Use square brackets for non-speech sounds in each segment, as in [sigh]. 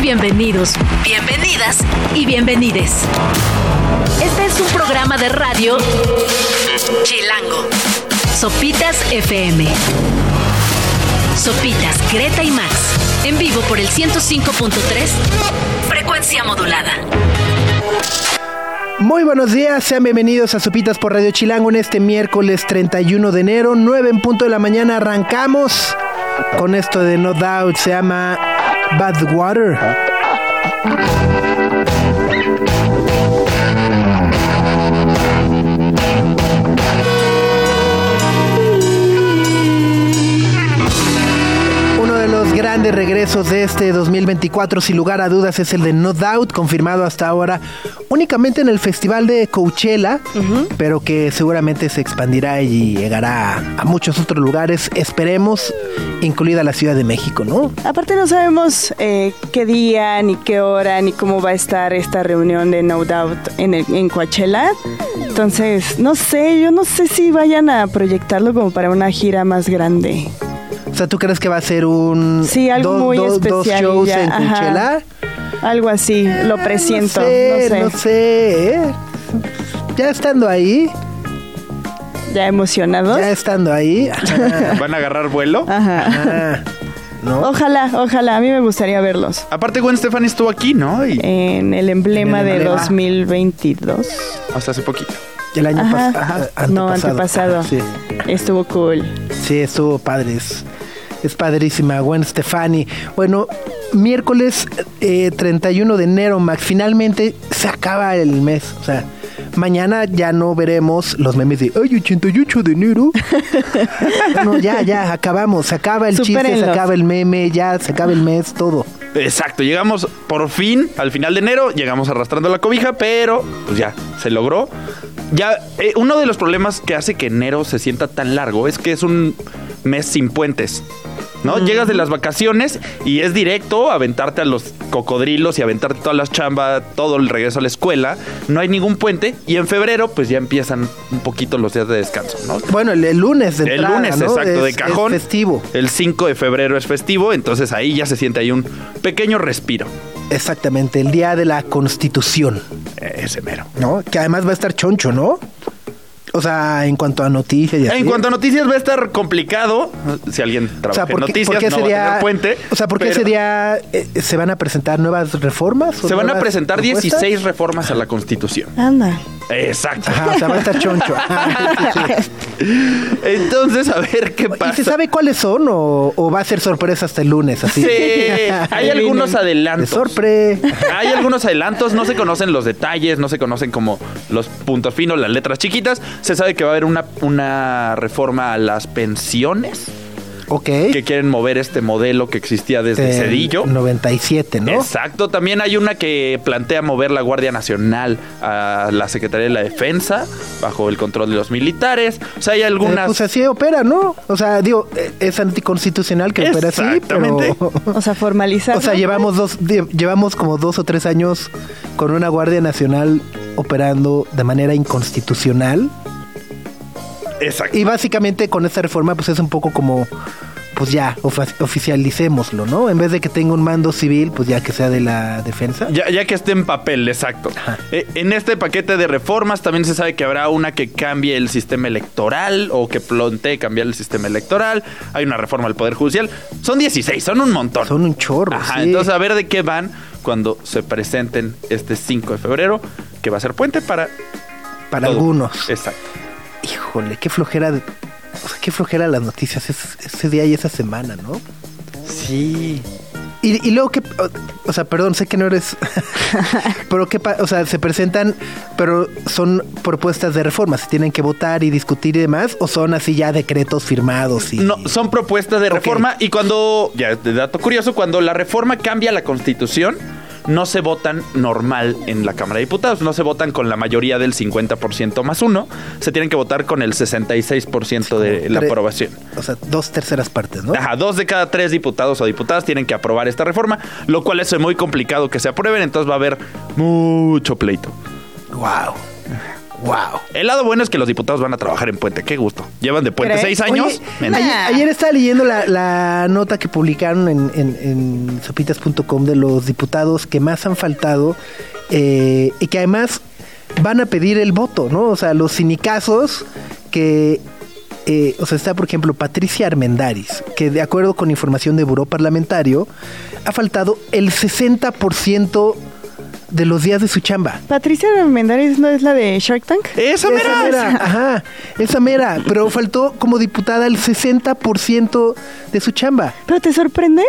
Bienvenidos, bienvenidas y bienvenides. Este es un programa de radio Chilango. Sopitas FM. Sopitas, Greta y Max. En vivo por el 105.3. Frecuencia modulada. Muy buenos días, sean bienvenidos a Sopitas por Radio Chilango en este miércoles 31 de enero, 9 en punto de la mañana. Arrancamos con esto de No Doubt, se llama Bad the Water. Grandes regresos de este 2024, sin lugar a dudas, es el de No Doubt, confirmado hasta ahora únicamente en el Festival de Coachella, pero que seguramente se expandirá y llegará a muchos otros lugares, esperemos, incluida la Ciudad de México, ¿no? Aparte no sabemos eh, qué día, ni qué hora, ni cómo va a estar esta reunión de No Doubt en, el, en Coachella. Entonces, no sé, yo no sé si vayan a proyectarlo como para una gira más grande. O sea, ¿tú crees que va a ser un... Sí, algo do- muy do- dos especial. shows ya, en ajá. Coachella? Algo así, lo presiento. No sé, no no sé. ¿eh? Ya estando ahí, ¿Ya emocionados? ya estando ahí. ajá, ¿Van a agarrar vuelo? Ajá. ajá, ¿No? Ojalá, ojalá, a mí me gustaría verlos. Aparte, Gwen Stefani estuvo aquí, ¿no? Y En el emblema En el de emblema. 2022. hasta hace poquito. El año Ajá. pasado. No, antepasado. Sí. Estuvo cool. Sí, estuvo padre. Es, padrísima. Gwen Stefani. Bueno, miércoles eh, 31 de enero, Max. Finalmente se acaba el mes. O sea, mañana ya no veremos los memes de ¡Ay, 88 de enero! [laughs] no, ya, ya, acabamos. Se acaba el chiste, se acaba el meme, ya se acaba el mes, todo. Exacto, llegamos por fin al final de enero, llegamos arrastrando la cobija, pero pues ya, se logró. Ya, eh, uno de los problemas que hace que enero se sienta tan largo es que es un mes sin puentes. ¿No? Llegas de las vacaciones y es directo aventarte a los cocodrilos y aventarte todas las chambas, todo el regreso a la escuela. No hay ningún puente y en febrero pues ya empiezan un poquito los días de descanso, ¿no? Bueno, el, el lunes de El entrada, lunes, ¿no? exacto, de Es- cajón. Es festivo. El 5 de febrero es festivo, entonces ahí ya se siente ahí un pequeño respiro. Exactamente, el día de la Constitución. Ese mero. ¿no? Que además va a estar choncho, ¿no? O sea, en cuanto a noticias y así. En cuanto a noticias va a estar complicado. Si alguien o trabaja sea, en ¿por qué, noticias, por qué no va a tener puente. O sea, ¿por qué pero ese día eh, se van a presentar nuevas reformas? o Se van a presentar propuestas? 16 reformas a la Constitución. Anda. Exacto. Ajá, o sea, va a estar choncho. Ajá, sí, sí. Entonces, a ver qué ¿Y pasa. se sabe cuáles son o, o va a ser sorpresa hasta el lunes? Así. Sí, [laughs] hay algunos De adelantos. sorpre. Hay algunos adelantos, no se conocen los detalles, no se conocen como los puntos finos, las letras chiquitas. Se sabe que va a haber una, una reforma a las pensiones, Ok. que quieren mover este modelo que existía desde Del Cedillo. 97, ¿no? Exacto, también hay una que plantea mover la Guardia Nacional a la Secretaría de la Defensa bajo el control de los militares. O sea, hay Eh, algunas... pues así opera, ¿no? O sea, digo, eh, es anticonstitucional que opera así, pero... [laughs] O sea, formalizar. O sea, llevamos dos, llevamos como dos o tres años con una Guardia Nacional operando de manera inconstitucional. Exacto. Y básicamente con esta reforma, pues es un poco como, pues ya, oficialicémoslo, ¿no? En vez de que tenga un mando civil, pues ya que sea de la defensa. Ya, ya que esté en papel, exacto. Eh, en este paquete de reformas también se sabe que habrá una que cambie el sistema electoral o que plantee cambiar el sistema electoral. Hay una reforma al Poder Judicial. Son 16, son un montón. Son un chorro, Ajá, sí. entonces a ver de qué van cuando se presenten este 5 de febrero, que va a ser puente para... Para todo. algunos. Exacto. Híjole, qué flojera, de- o sea, qué flojera las noticias es- ese día y esa semana, ¿no? Sí. Y, y luego que, o, o sea, perdón, sé que no eres, [laughs] pero que, o sea, se presentan, pero son propuestas de reforma, se tienen que votar y discutir y demás, o son así ya decretos firmados y... No, son propuestas de reforma y cuando, ya de dato curioso, cuando la reforma cambia la constitución, no se votan normal en la Cámara de Diputados, no se votan con la mayoría del 50% más uno, se tienen que votar con el 66% de la aprobación. O sea, dos terceras partes, ¿no? Ajá, dos de cada tres diputados o diputadas tienen que aprobar esta reforma, lo cual es muy complicado que se aprueben, entonces va a haber mucho pleito. Wow. Wow. El lado bueno es que los diputados van a trabajar en Puente. Qué gusto. Llevan de Puente ¿Crees? seis años. Oye, ayer, ayer estaba leyendo la, la nota que publicaron en, en- en sopitas.com de los diputados que más han faltado eh, y que además van a pedir el voto, ¿no? O sea, los sinicazos que... eh, o sea, está por ejemplo Patricia Armendaris, que de acuerdo con información de Buró Parlamentario, ha faltado el 60% de los días de su chamba. Patricia Armendáriz no es la de Shark Tank. Esa mera. mera, [laughs] ajá, esa mera, pero faltó como diputada el 60% de su chamba. ¿Pero te sorprende?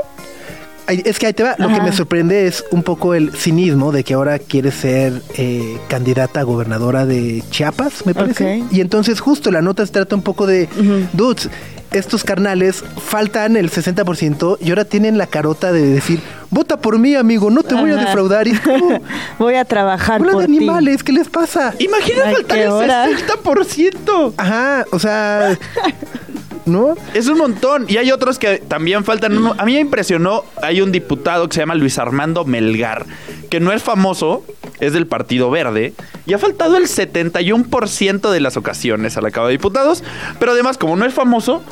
Es que ahí te va, lo que me sorprende es un poco el cinismo de que ahora quiere ser eh, candidata a gobernadora de Chiapas, me parece. Y entonces justo la nota se trata un poco de, Ujú. dudes, estos carnales faltan el 60% y ahora tienen la carota de decir, vota por mí, amigo, no te voy a defraudar. Y es [laughs] como, Voy a trabajar "Bola por de ti. animales, ¿qué les pasa? Imagina Ay, faltar el hora. 60%. Ajá, o sea, ¿no? Es un montón. Y hay otros que también faltan. Uno- A mí me impresionó. Hay un diputado que se llama Luis Armando Melgar, que no es famoso, es del Partido Verde, y ha faltado el 71% de las ocasiones a la Cámara de Diputados. Pero además, como no es famoso,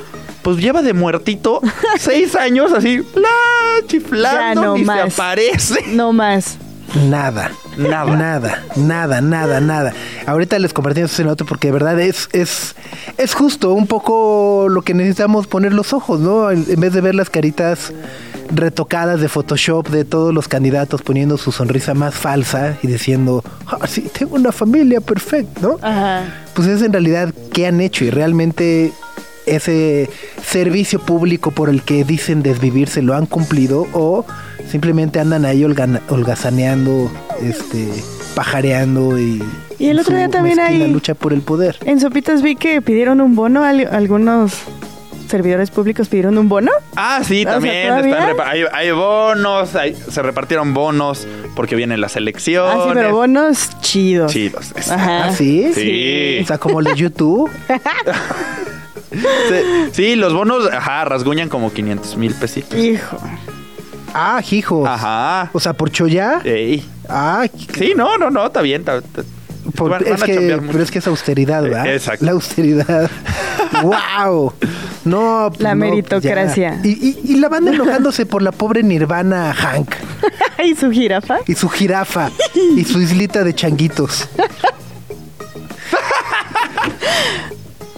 pues lleva de muertito [laughs] seis años así, la chiflando, no ni se más. aparece. No más. Nada. Nada. Nada, nada, nada, nada. Ahorita les compartimos ese noto porque de verdad es, es, es justo un poco lo que necesitamos poner los ojos, ¿no? En en vez de ver las caritas retocadas de Photoshop de todos los candidatos poniendo su sonrisa más falsa y diciendo, ah, sí, tengo una familia perfecta, ¿no? Ajá. Pues es en realidad qué han hecho y realmente ese servicio público por el que dicen desvivirse lo han cumplido o simplemente andan ahí holgazaneando, este, pajareando y, Y el otro día también hay- lucha por el poder. En Sopitas vi que pidieron un bono. al- algunos servidores públicos pidieron un bono. Ah, sí, O sea, también. están hay, hay bonos, hay- se repartieron bonos porque vienen las elecciones. Ah, sí, pero bonos chidos. Chidos. Ajá. ¿Ah, sí? Sí. O sea, como el de YouTube. [laughs] Sí, sí, los bonos, ajá, rasguñan como 500 mil pesitos. Hijo. Ah, hijo. Ajá. O sea, por Choya. Ey. Ah, Sí, no, no, no, está bien. está- está- por- van- van es a que, pero es que es austeridad, ¿verdad? Eh, exacto. La austeridad. [laughs] ¡Wow! No, pues La no, meritocracia. y- y la banda enojándose por la pobre Nirvana Hank [laughs] ¿Y su jirafa? y su jirafa y su islita de changuitos.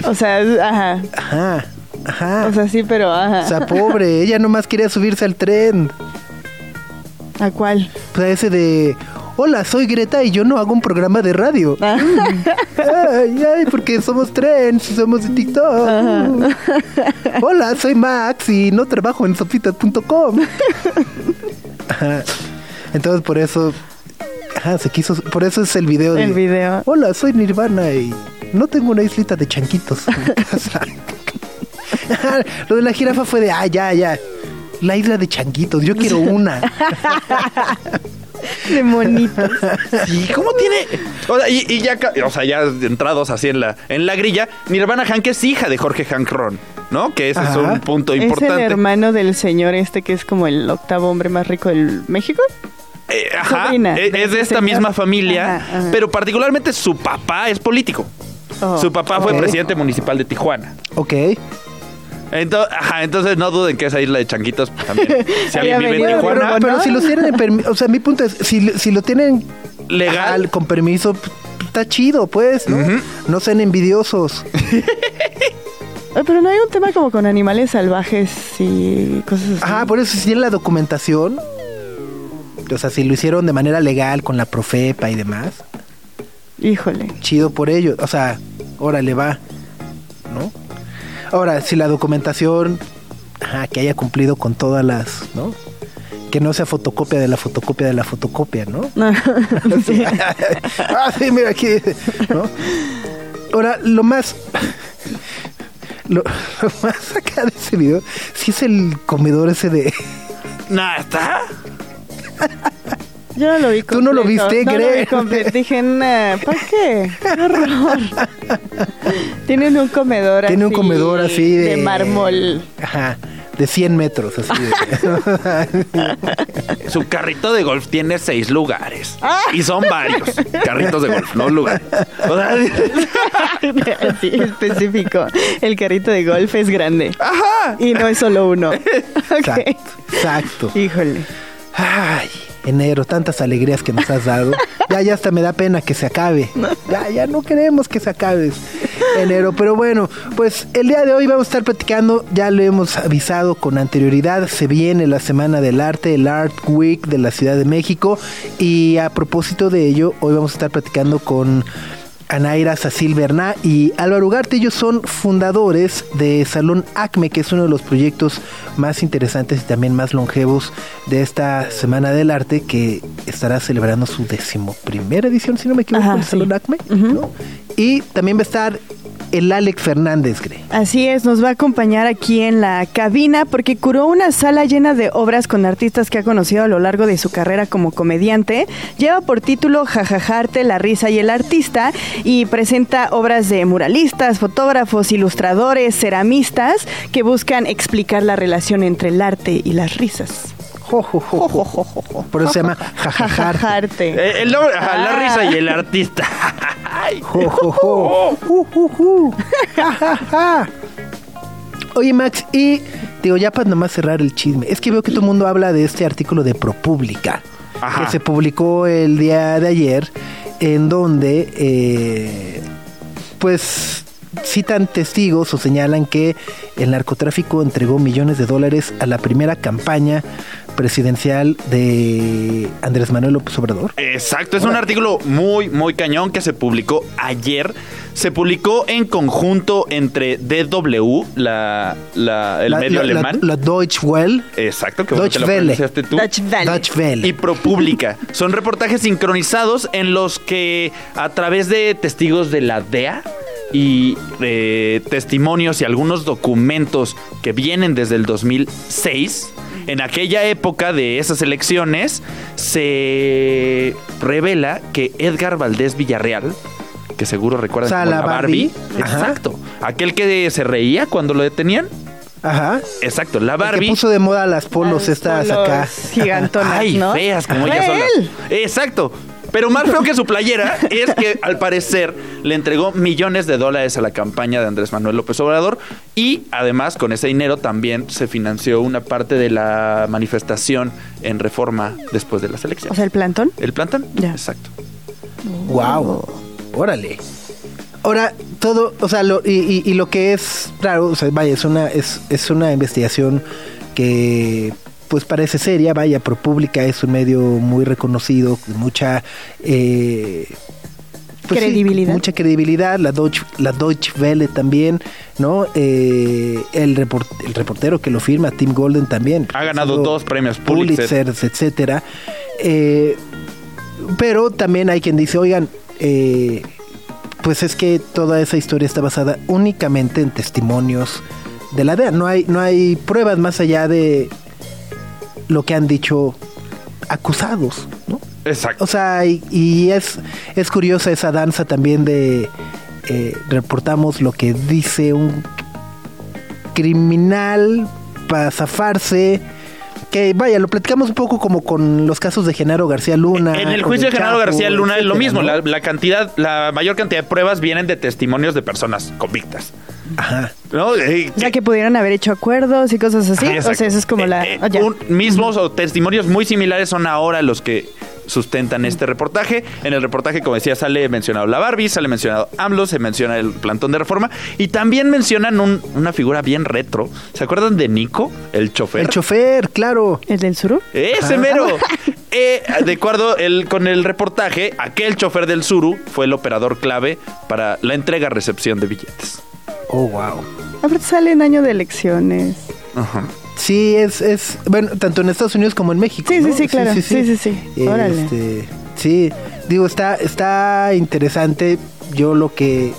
O sea, ajá. Ajá, ajá. O sea, sí, pero ajá. O sea, pobre, ella nomás quería subirse al tren. ¿A cuál? Pues a ese de, hola, soy Greta y yo no hago un programa de radio. Ah. Ay, ay, porque somos trends somos de TikTok. Hola, soy Max y no trabajo en sopitas.com. Entonces por eso, ajá, se quiso, por eso es el video de, El video. Hola, soy Nirvana y no tengo una islita de chanquitos en mi [laughs] casa. Lo de la jirafa fue de, ah, ya, ya. La isla de changuitos, yo quiero una. [laughs] [laughs] De monitos. ¿Y cómo tiene? O sea, y, y ya, ca- o sea, ya entrados así en la, en la grilla, Nirvana Hank es hija de Jorge Hank Ron, ¿no? Que ese es un punto Es el importante. hermano del señor este que es como el octavo hombre más rico del México. Eh, ajá, Sobrina de es de esta señor. misma familia, Ajá, ajá. pero particularmente su papá es político. Oh. Su papá fue presidente municipal de Tijuana. Ok. Entonces, ajá, entonces no duden que esa isla de changuitos también. [laughs] Si alguien vive en venido, Pero, Tijuana, pero si lo tienen en o sea, mi punto es, si, si lo tienen legal. ajá, con permiso, está chido, pues, ¿no? No sean envidiosos. [laughs] Ay, pero no hay un tema como con animales salvajes y cosas así. Ajá, por eso si tienen la documentación, o sea, si lo hicieron de manera legal con la Profepa y demás, Híjole. chido por ello. O sea, órale, va, ¿no? Ahora, si la documentación, ajá, que haya cumplido con todas las, ¿no? Que no sea fotocopia de la fotocopia de la fotocopia, ¿no? [laughs] Sí. [laughs] ah, sí, mira aquí. ¿no? Ahora, lo más. Lo, lo más acá de ese video, sí es el comedor ese de. Nah, está. [laughs] [laughs] Yo no lo vi Tú no lo completo. viste, no lo vi completo. Dije, nah, ¿para qué? ¡Qué horror! [laughs] Tienen un comedor Tiene un comedor así de. De mármol. Ajá. de 100 metros. Así de- [laughs] Su carrito de golf tiene seis lugares. Y son varios carritos de golf, no lugares. O sea, Así específico. El carrito de golf es grande. ajá. Y no es solo uno. Ok. exacto, exacto. Híjole. Ay, enero, tantas alegrías que nos has dado. [laughs] Ya, ya hasta me da pena que se acabe. Ya, ya no queremos que se acabe enero. Pero bueno, pues el día de hoy vamos a estar platicando, ya lo hemos avisado con anterioridad, se viene la Semana del Arte, el Art Week de la Ciudad de México. Y a propósito de ello, hoy vamos a estar platicando con... Anaira Sacil Berná y Álvaro Ugarte, ellos son fundadores de Salón Acme, que es uno de los proyectos más interesantes y también más longevos de esta Semana del Arte, que estará celebrando su decimoprimera edición, si no me equivoco, Ajá, el sí. Salón Acme. ¿no? Y también va a estar el Alex Fernández, Gre. Así es, nos va a acompañar aquí en la cabina porque curó una sala llena de obras con artistas que ha conocido a lo largo de su carrera como comediante. Lleva por título Jajajarte, la risa y el artista y presenta obras de muralistas, fotógrafos, ilustradores, ceramistas que buscan explicar la relación entre el arte y las risas. Jo, jo, jo. Por eso se llama Jajajarte. Eh, el nombre- la Ah. risa y el artista. [laughs] Jo, jo. Uh, uh, uh. Ja, ja, ja. Oye, Max, y digo, ya para nomás cerrar el chisme, es que veo que todo el mundo habla de este artículo de ProPublica, Ajá. que se publicó el día de ayer, en donde, eh, pues, citan testigos o señalan que el narcotráfico entregó millones de dólares a la primera campaña presidencial de Andrés Manuel López Obrador. Exacto, es un artículo muy, muy cañón que se publicó ayer. Se publicó en conjunto entre DW, la, la- el La- medio la- alemán. La, Deutsche Welle. Exacto, que bueno que Deutsche lo Welle. pronunciaste tú. Deutsche Welle. Deutsche Welle. y ProPublica. Son reportajes sincronizados en los que a través de testigos de la DEA y eh, testimonios y algunos documentos que vienen desde el 2006, en aquella época de esas elecciones se revela que Edgar Valdés Villarreal, que seguro recuerdan O sea, como la Barbie, exacto, aquel que se reía cuando lo detenían, Ajá. exacto, la El que Barbie puso de moda las polos Las estas polos acá. Gigantonas, Ay, ¿no? feas como Fue ella sola. él. Exacto. Pero más feo que su playera es que al parecer le entregó millones de dólares a la campaña de Andrés Manuel López Obrador y además con ese dinero también se financió una parte de la manifestación en reforma después de las O elecciones. sea, el plantón. ¿El plantón? Ya. Exacto. Wow. Órale. Ahora, todo, o sea, lo, y, y- y lo que es raro, o sea, vaya, es una, es, es una investigación que pues parece seria, vaya, ProPublica es un medio muy reconocido, con mucha eh, pues sí, Credibilidad. mucha credibilidad, la Deutsche, la Deutsche Welle también, ¿no? Eh, el, report- el reportero que lo firma, Tim Golden también. Ha ganado sido dos premios Pulitzer. Pulitzers, etcétera. Eh, pero también hay quien dice, oigan, eh, pues es que toda esa historia está basada únicamente en testimonios de la DEA. No hay, no hay pruebas más allá de lo que han dicho acusados, ¿no? Exacto. O sea, y, y es, es curiosa esa danza también de eh, reportamos lo que dice un criminal para zafarse. Que vaya, lo platicamos un poco como con los casos de Genaro García Luna. En el juicio de Genaro Chapo, García Luna es lo mismo. ¿no? La, la cantidad, la mayor cantidad de pruebas vienen de testimonios de personas convictas. Ajá. ¿No? Eh, O sea, que pudieron haber hecho acuerdos y cosas así. Ajá, o sea, eso es como la... Eh, eh, oh, ya. un- mismos o testimonios muy similares son ahora los que sustentan este reportaje. En el reportaje, como decía, sale mencionado la Barbie, sale mencionado AMLO, se menciona el plantón de reforma y también mencionan un- una figura bien retro. ¿Se acuerdan de Nico, el chofer? El chofer, claro. ¿El del suru? ¡Ese mero! [laughs] Eh, de acuerdo el- con el reportaje, aquel chofer del Suru fue el operador clave para la entrega-recepción de billetes. Oh, wow. Aparte sale en año de elecciones. Ajá. Sí, es, es, bueno, tanto en Estados Unidos como en México. Sí, sí, sí, claro. Sí, sí, sí. Órale. Este, sí, digo, está, está interesante. Yo lo que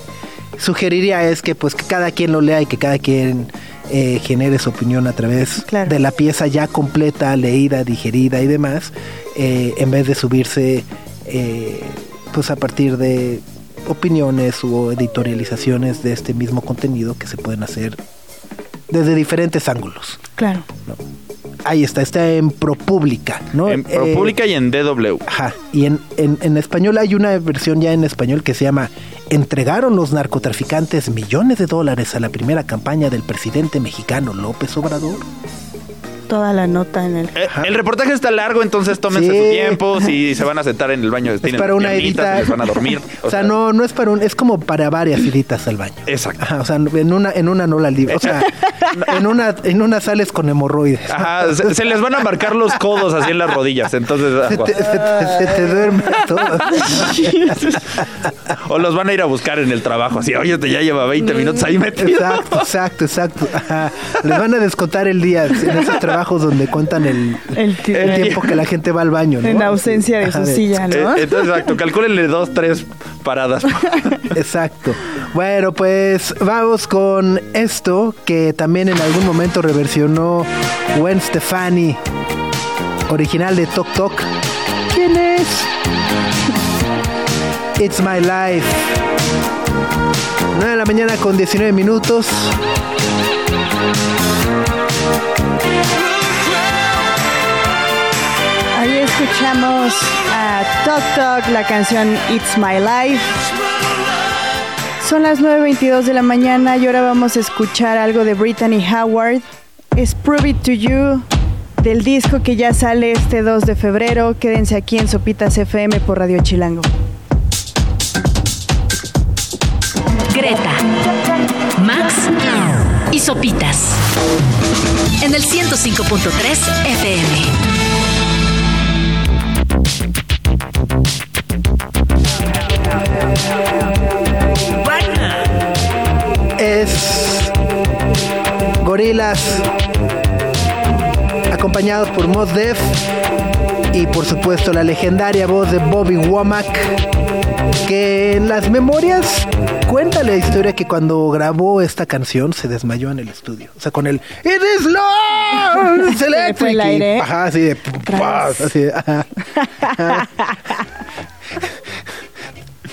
sugeriría es que pues que cada quien lo lea y que cada quien eh, genere su opinión a través Claro. de la pieza ya completa, leída, digerida y demás, eh, en vez de subirse eh, pues a partir de opiniones o editorializaciones de este mismo contenido que se pueden hacer desde diferentes ángulos. Claro. Ahí está, está en ProPublica, ¿no? En Eh, ProPublica y en DW. Ajá. Y en, en, en español hay una versión ya en español que se llama Entregaron los narcotraficantes millones de dólares a la primera campaña del presidente mexicano López Obrador. Toda la nota en el... Eh, el reportaje está largo, entonces tómense Sí. su tiempo. Si se van a sentar en el baño, Es tienen para una edita. les van a dormir. [laughs] O, sea, no, no es para un, es como para varias iditas al baño. Exacto. Ajá, o sea, en una, en una no la libro. O sea, [laughs] en una, en una sales con hemorroides. Ajá, se, se les van a marcar los codos así en las rodillas. Entonces, Se te, se te- se te duerme todo. [laughs] o los van a ir a buscar en el trabajo. Así, oye, te ya lleva 20 minutos ahí metido. Exacto, exacto, exacto. Ajá. Les van a descontar el día en esos trabajos donde cuentan el, El ti- el tiempo que la gente va al baño. ¿no? En ausencia de Ajá, su silla, Eh, ¿no? entonces, exacto, calcúlenle dos, tres paradas. [laughs] Exacto. Bueno, pues vamos con esto que también en algún momento reversionó Gwen Stefani, original de Tok Tok. ¿Quién es? It's My Life. 9 de la mañana con 19 minutos. Escuchamos a Tok Tok, la canción It's My Life. Son las 9.22 de la mañana y ahora vamos a escuchar algo de Brittany Howard. Es Prove It To You, del disco que ya sale este 2 de febrero. Quédense aquí en Sopitas FM por Radio Chilango. Greta, Max y Sopitas. En el 105.3 FM. Es Gorilas, acompañados por Mos Def y por supuesto la legendaria voz de Bobby Womack, que en las memorias cuenta la historia que cuando grabó esta canción se desmayó en el estudio. O sea, con el It is Lord, [laughs] el electric", y- aire. Ajá, así de. Tras. así de, ajá. [laughs]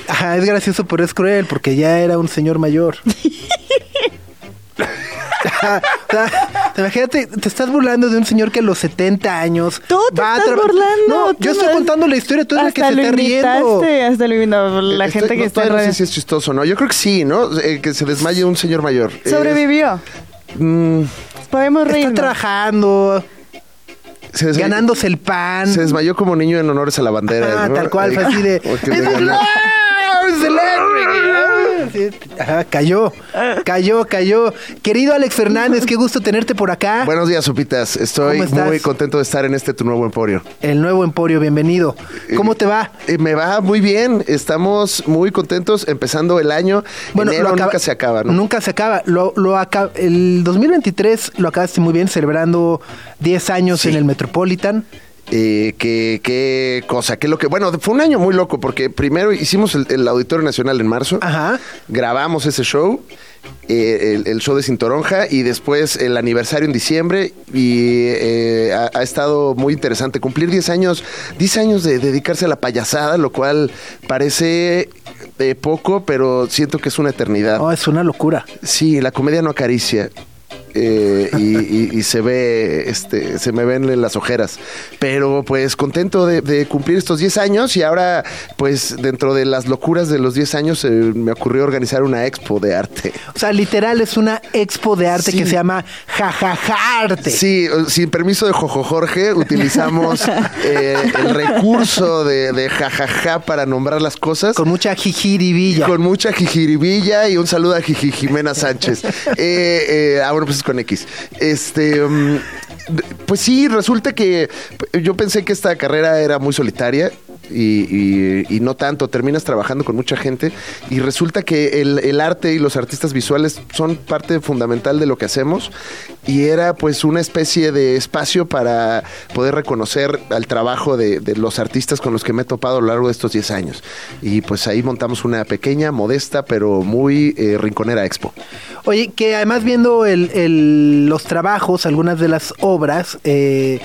Ajá, es gracioso, pero es cruel porque ya era un señor mayor. [laughs] Ajá, o sea, imagínate, te estás burlando de un señor que a los 70 años. Tú te va a estás tra- burlando. No, yo estoy contando la historia, tú eres la que se está riendo. hasta lo no, la Estoy- gente que no, está no sé si es chistoso o no. Yo creo que sí, ¿no? Eh, que se desmaye un señor mayor. Eh, Sobrevivió. mm, Podemos Está reírnos. trabajando, se, ganándose el pan. se desmayó como niño en honores a la bandera. ¿no? tal cual, fue Eh, así de. [laughs] cayó, cayó, cayó. Querido Alex Fernández, qué gusto tenerte por acá. Buenos días, Sopitas. Estoy muy contento de estar en este tu nuevo emporio. El nuevo Emporio, bienvenido. ¿Cómo te va? Eh, me va muy bien. Estamos muy contentos empezando el año. Enero acaba- nunca se acaba, ¿no? Nunca se acaba. Lo, lo aca- el 2023 lo acabaste muy bien, celebrando 10 años Sí. en el Metropolitan. Eh, qué, qué cosa, qué lo que. Bueno, fue un año muy loco porque primero hicimos el, el Auditorio Nacional en marzo. Ajá. Grabamos ese show, eh, el, el show de Cintoronja, y después el aniversario en diciembre. Y eh, ha, ha estado muy interesante cumplir 10 años, 10 años de dedicarse a la payasada, lo cual parece eh, poco, pero siento que es una eternidad. No, es una locura. Sí, la comedia no acaricia. Eh, y, y- y se ve, este, se me ven las ojeras. Pero pues contento de, de cumplir estos 10 años y ahora pues dentro de las locuras de los 10 años eh, me ocurrió organizar una expo de arte. O sea, literal es una expo de arte Sí. que se llama Jajajarte. Sí, sin permiso de Jojo Jorge, utilizamos [laughs] eh, el recurso de, de jajaja para nombrar las cosas. Con mucha jijiribilla. Con mucha jijiribilla y un saludo a Jiji Jimena Sánchez. [laughs] Eh, eh, ah, bueno, pues es con X. Este, mm, pues sí, resulta que yo pensé que esta carrera era muy solitaria. Y, no tanto, terminas trabajando con mucha gente y resulta que el, arte y los artistas visuales son parte fundamental de lo que hacemos y era pues una especie de espacio para poder reconocer al trabajo de, los artistas con los que me he topado a lo largo de estos 10 años y pues ahí montamos una pequeña, modesta, pero muy eh, rinconera expo. Oye, que además viendo los trabajos, algunas de las obras, eh,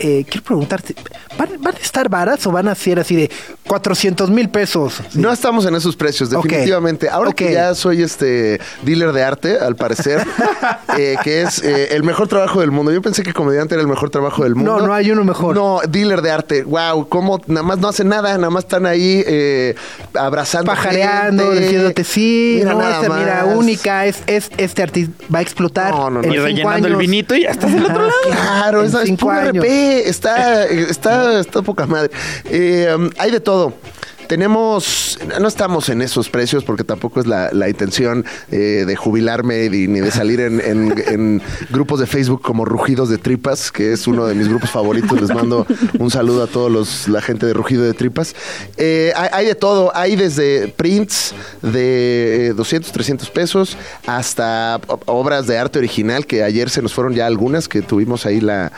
eh, quiero preguntarte, ¿van, van a estar varas o van a ser así de 400 mil pesos. No estamos en esos precios, definitivamente. Ahora que ya soy este dealer de arte, al parecer, [laughs] eh, que es eh, el mejor trabajo del mundo. Yo pensé que comediante era el mejor trabajo del mundo. No, no hay uno mejor. No, dealer de arte. Wow, cómo nada más no hacen nada, nada más están ahí eh, abrazando. Pajareando, gente. diciéndote sí, Mira no, nada esta mira única, es, es este artista va a explotar. No, no, no. en Y cinco rellenando el años. vinito y ya estás del otro lado. Claro, En esa es puro. Está, está, está poca madre. Eh, um, hay de todo. Tenemos, no estamos en esos precios porque tampoco es la, intención eh, de jubilarme ni, de salir en, grupos de Facebook como Rugidos de Tripas, que es uno de mis grupos favoritos. Les mando un saludo a todos los, la gente de Rugido de Tripas. Eh, hay, hay de todo, hay desde prints de eh, 200, 300 pesos hasta obras de arte original, que ayer se nos fueron ya algunas, que tuvimos ahí la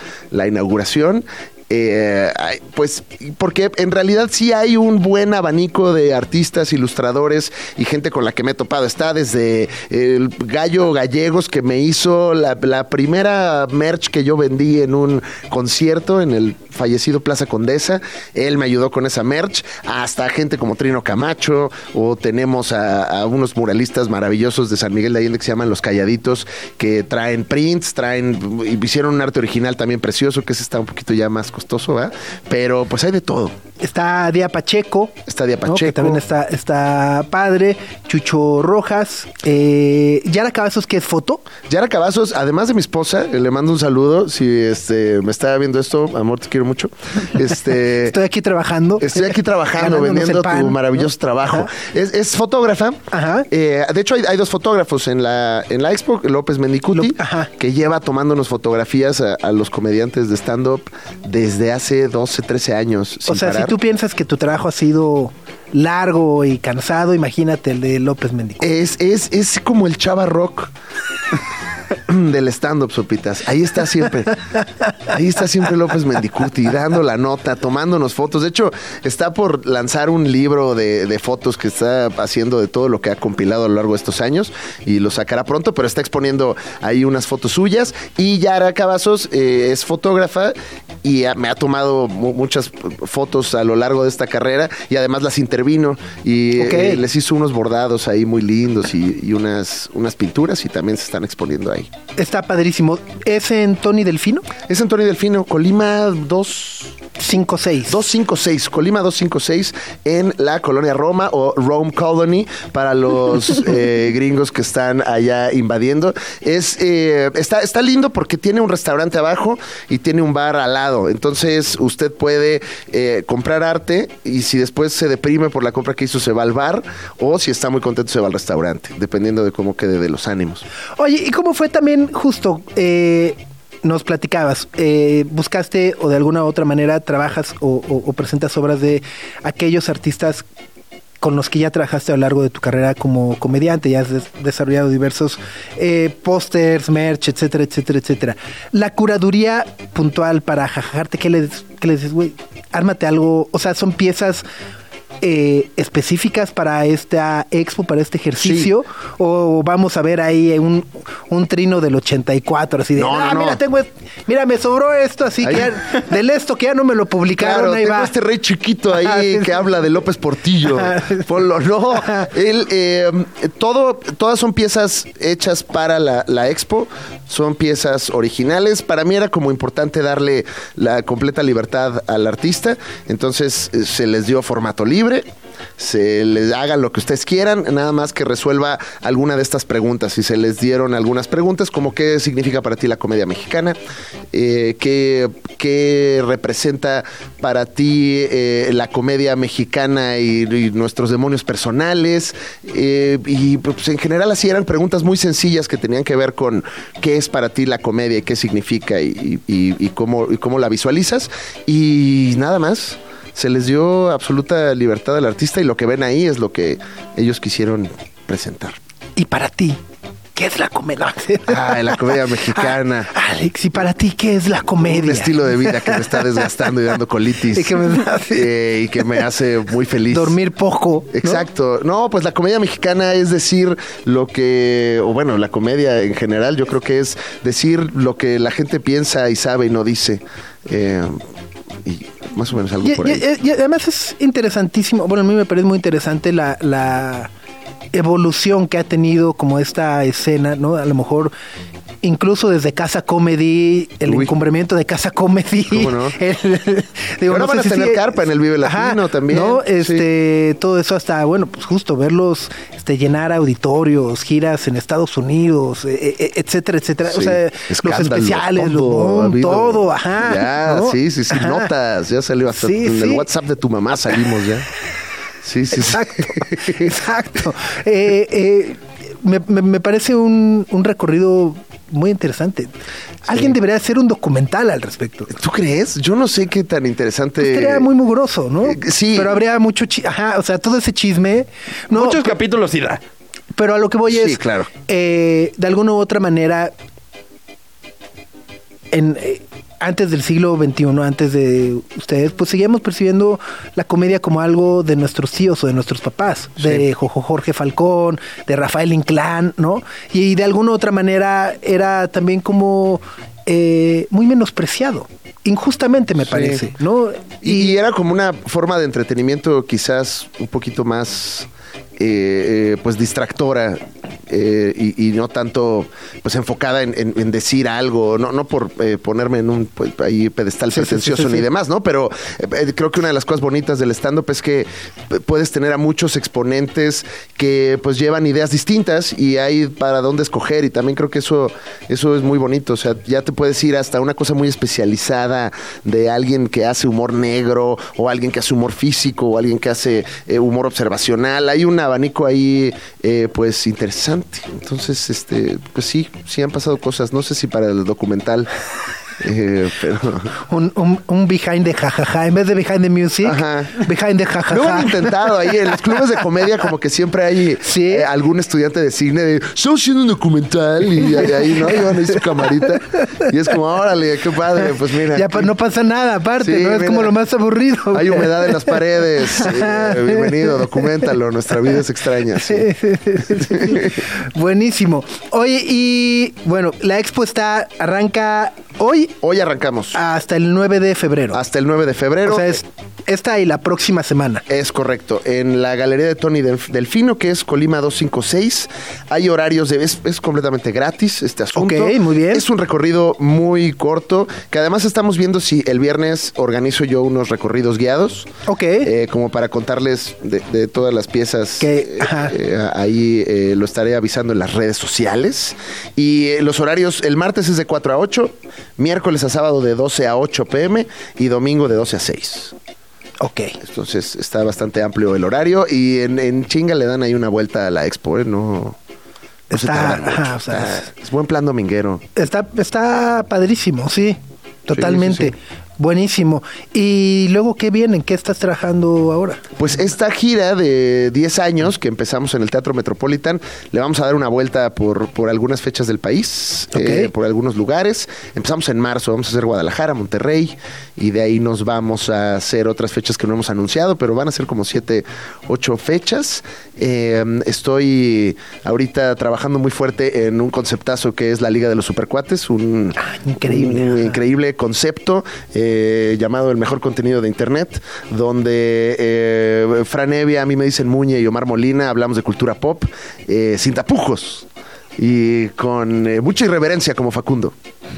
inauguración. Eh, pues porque en realidad sí hay un buen abanico de artistas, ilustradores y gente con la que me he topado. Está desde el gallo gallegos que me hizo la, primera merch que yo vendí en un concierto en el fallecido Plaza Condesa. Él me ayudó con esa merch. Hasta gente como Trino Camacho o tenemos a, a unos muralistas maravillosos de San Miguel de Allende que se llaman Los Calladitos que traen prints, traen hicieron un arte original también precioso que ese está un poquito ya más costoso, ¿verdad? Pero pues hay de todo. Está Día Pacheco. Está Día ¿no? Pacheco. Que también está, está padre. Chucho Rojas. Eh, Yara Cavazos, que es foto. Yara Cavazos, además de mi esposa, le mando un saludo. Si este me está viendo esto, amor, te quiero mucho. Este, [laughs] Estoy aquí trabajando. Estoy aquí trabajando, vendiendo pan, tu maravilloso ¿no? trabajo. Ajá. Es, es fotógrafa. Ajá. Eh, de hecho, hay, hay dos fotógrafos en la, en la expo. López Mendicuti, que lleva tomándonos fotografías a, a los comediantes de stand-up desde hace 12, 13 años. O sea, parar. si tú piensas que tu trabajo ha sido largo y cansado, imagínate el de López Mendico. Es, es, es como el chava rock [laughs] [clears throat] del stand-up, Sopitas. Ahí está siempre. Ahí está siempre López Mendicuti, dando la nota, tomándonos fotos. De hecho, está por lanzar un libro de, de fotos que está haciendo de todo lo que ha compilado a lo largo de estos años y lo sacará pronto, pero está exponiendo ahí unas fotos suyas. Y Yara Cavazos eh, es fotógrafa y me ha tomado mu- muchas fotos a lo largo de esta carrera y además las intervino y eh, les hizo unos bordados ahí muy lindos y, y unas, unas pinturas y también se están exponiendo ahí. Está padrísimo. ¿Es en Tony Delfino? Es Antonio Delfino, Colima 2... 5-6. 256, Colima 256 en la colonia Roma o Rome Colony para los [laughs] eh, gringos que están allá invadiendo. Es, eh, está, está lindo porque tiene un restaurante abajo y tiene un bar al lado. Entonces usted puede eh, comprar arte y si después se deprime por la compra que hizo se va al bar o si está muy contento se va al restaurante, dependiendo de cómo quede de los ánimos. Oye, ¿y cómo fue también justo? Nos platicabas, eh, buscaste o de alguna otra manera trabajas o, presentas obras de aquellos artistas con los que ya trabajaste a lo largo de tu carrera como comediante, ya has des- desarrollado diversos eh, pósters, merch, etcétera, etcétera, etcétera. La curaduría puntual para jajarte, ¿qué les, qué les dices, güey? Ármate algo, o sea, son piezas eh, específicas para esta expo, para este ejercicio, o vamos a ver ahí un, un trino del 84, así de, No, "Ah, no. mira, tengo, mira, me sobró esto, así Ahí. que ya- del esto que ya no me lo publicaron, Claro, ahí tengo va. este rey chiquito ahí Ajá, [laughs] sí, que sí. habla de López Portillo. [laughs] Ponlo, no. [laughs] Él, eh, todo, todas son piezas hechas para la, la expo, son piezas originales. Para mí era como importante darle la completa libertad al artista, entonces eh, se les dio formato libre. Se les hagan lo que ustedes quieran, nada más que resuelva alguna de estas preguntas. Si se les dieron algunas preguntas, como qué significa para ti la comedia mexicana, Eh, qué, qué representa para ti eh, la comedia mexicana y, nuestros demonios personales. Eh, y pues en general así eran preguntas muy sencillas que tenían que ver con qué es para ti la comedia y qué significa y, y- cómo, cómo la visualizas. Y nada más. Se les dio absoluta libertad al artista y lo que ven ahí es lo que ellos quisieron presentar. Y para ti, ¿qué es la comedia? Ay, la comedia mexicana. [laughs] Ah, Alex, ¿y para ti qué es la comedia? Un estilo de vida que me está desgastando y dando colitis. [laughs] Y que me hace- Eh, y que me hace muy feliz. Dormir poco. ¿no? Exacto. ¿no? pues la comedia mexicana es decir lo que, o bueno, la comedia en general, yo creo que es decir lo que la gente piensa y sabe y no dice. Eh, y más o menos algo Y, por ahí. y- y además es interesantísimo, bueno, a mí me parece muy interesante la, la evolución que ha tenido como esta escena, ¿no? A lo mejor incluso desde Casa Comedy, el Uy. encumbramiento de Casa Comedy. ¿Cómo no? [laughs] el- digo, Ahora van a si tener carpa en el Vive Latino también, No, sí. este, todo eso hasta, bueno, pues justo verlos este, llenar auditorios, giras en Estados Unidos, eh, eh, etcétera, etcétera. O Sí, sea, los especiales, todo, los, ajá. Ya, ¿no? sí, sí, sí, Ajá. notas, ya salió hasta en el. WhatsApp de tu mamá salimos ya. Sí, sí, sí. Exacto, [laughs] exacto. Eh, eh, me, me- me parece un, un recorrido muy interesante. Alguien debería hacer un documental al respecto. ¿Tú crees? Yo no sé qué tan interesante. Pues Sería muy mugroso, ¿no? eh, sí. Pero habría mucho chi- Ajá, o sea, todo ese chisme. No, Muchos capítulos sí da. pero a lo que voy Sí, es. claro. eh, de alguna u otra manera. En, eh, antes del siglo XXI, antes de ustedes, pues seguíamos percibiendo la comedia como algo de nuestros tíos o de nuestros papás, de Jojo Jorge Falcón, de Rafael Inclán, ¿no? Y de alguna u otra manera era también como eh, muy menospreciado, injustamente me Sí. parece, ¿no? Y, y era como una forma de entretenimiento quizás un poquito más eh, eh, pues distractora eh, y, y no tanto pues enfocada en, en- en decir algo, no, no por eh, ponerme en un pues, ahí pedestal Sí, ni demás, ¿no? Pero eh, creo que una de las cosas bonitas del stand-up es que puedes tener a muchos exponentes que pues llevan ideas distintas y hay para dónde escoger y también creo que eso, eso es muy bonito, o sea, ya te puedes ir hasta una cosa muy especializada de alguien que hace humor negro o alguien que hace humor físico o alguien que hace humor observacional, hay un abanico ahí eh, pues interesante, entonces este pues sí, sí han pasado cosas, no sé si para el documental, eh, pero... Un, un, un behind the jajaja, en vez de behind the music, Ajá. behind the Lo han jajaja. intentado ahí en los clubes de comedia, como que siempre hay Sí. eh, algún estudiante de cine de estamos haciendo un documental y ahí, ahí, no llevan ahí su camarita y es como órale, qué padre, pues mira. Ya aquí no pasa nada, aparte, Sí, ¿no? Es mira. como lo más aburrido. hay humedad en las paredes. [laughs] eh, bienvenido, documentalo, nuestra vida es extraña. sí. [laughs] Buenísimo. Oye, y bueno, la expo está, arranca hoy Hoy arrancamos hasta el 9 de febrero. hasta el 9 de febrero. o sea, es esta y la próxima semana. Es correcto. En la galería de Tony Delf- Delfino, que es Colima 256, hay horarios de. Es, es completamente gratis este asunto. Ok, muy bien. Es un recorrido muy corto, que además estamos viendo si el viernes organizo yo unos recorridos guiados. Ok. eh, como para contarles de, de todas las piezas. Que- eh, eh, ahí eh, lo estaré avisando en las redes sociales. Y los horarios, el martes es de 4 a 8, miércoles a sábado de 12 a 8 pm y domingo de 12 a 6. ok. Entonces está bastante amplio el horario y en, en chinga le dan ahí una vuelta a la expo, ¿eh? No, no se Está- mucho. ajá, o sea, Está- es buen plan dominguero. Está, está padrísimo, sí. Totalmente. sí, Buenísimo. Y luego, ¿qué viene? ¿Qué estás trabajando ahora? Pues esta gira de 10 años que empezamos en el Teatro Metropolitan, le vamos a dar una vuelta por, por algunas fechas del país, eh, por algunos lugares. Empezamos en marzo, vamos a hacer Guadalajara, Monterrey, y de ahí nos vamos a hacer otras fechas que no hemos anunciado, pero van a ser como 7, 8 fechas. Eh, estoy ahorita trabajando muy fuerte en un conceptazo que es la Liga de los Supercuates, un, increíble. un increíble concepto eh, llamado El Mejor Contenido de Internet, donde eh, Fran Evia, a mí me dicen Muñe y Omar Molina, hablamos de cultura pop, eh, sin tapujos y con eh, mucha irreverencia como Facundo.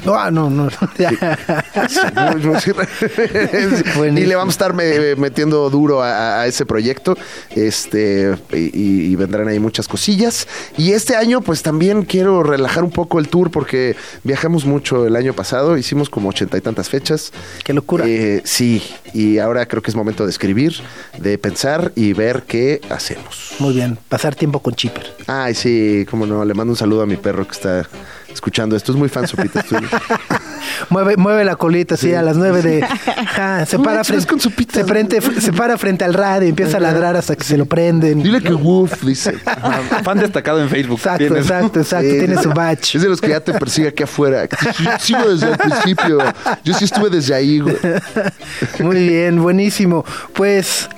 No, no, no. [laughs] Buenísimo. y le vamos a estar me- metiendo duro a, a ese proyecto este y, y vendrán ahí muchas cosillas y este año pues también quiero relajar un poco el tour porque viajamos mucho el año pasado hicimos como ochenta y tantas fechas Qué locura. Eh, sí y ahora creo que es momento de escribir de pensar y ver qué hacemos Muy bien. Pasar tiempo con Chipper. ay sí cómo no le mando un saludo a mi perro que está escuchando esto es muy fan Sopita estoy- [laughs] Mueve, mueve la colita, sí, a las nueve de. [laughs] Ajá, se para frente, con se, frente- se para frente al radio y empieza a ladrar hasta que se lo prenden. dile que woof dice Fan destacado en Facebook. Exacto, Tienes- exacto, exacto. Sí, Tiene su badge. Es de los que ya te persigue aquí afuera. Sigo desde el principio. Yo sí estuve desde ahí, güey. [laughs] Muy bien, buenísimo. Pues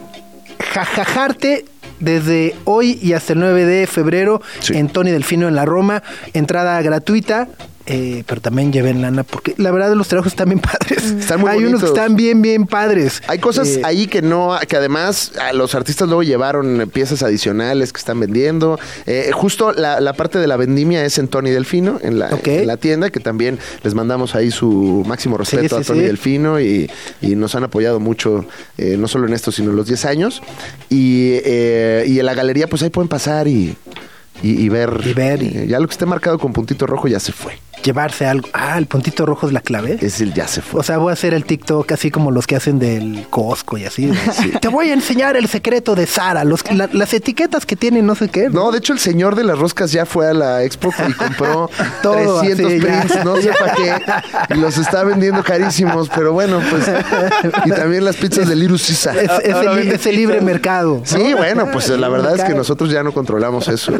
jajajarte desde hoy y hasta el 9 de febrero Sí. en Tony Delfino en la Roma. Entrada gratuita. Eh, pero también lleven lana, porque la verdad los trabajos están bien padres. Están muy Hay unos que están bien, bien padres. Hay cosas Eh, ahí que no, que además a los artistas luego llevaron piezas adicionales que están vendiendo. Eh, justo la, la parte de la vendimia es en Tony Delfino, en la, en la tienda, que también les mandamos ahí su máximo respeto Sí, a Tony sí. Delfino y, y nos han apoyado mucho, eh, no solo en esto, sino en los 10 años. Y, eh, y en la galería, pues ahí pueden pasar y, y, y ver. Y ver y- Eh, ya lo que esté marcado con puntito rojo ya se fue. llevarse algo. Ah, el puntito rojo es la clave. Es el ya se fue. O sea, voy a hacer el TikTok así como los que hacen del Costco y así. Te voy a enseñar el secreto de Sara, los, la- las etiquetas que tienen no sé qué. No, de hecho el señor de las roscas ya fue a la expo y compró [laughs] Todo 300 así, ya. prints, no sé para qué, y los está vendiendo carísimos, pero bueno, pues y también las pizzas de Little Caesar. Es, es el, vende es el libre mercado. Sí, bueno, pues la verdad es que nosotros ya no controlamos eso.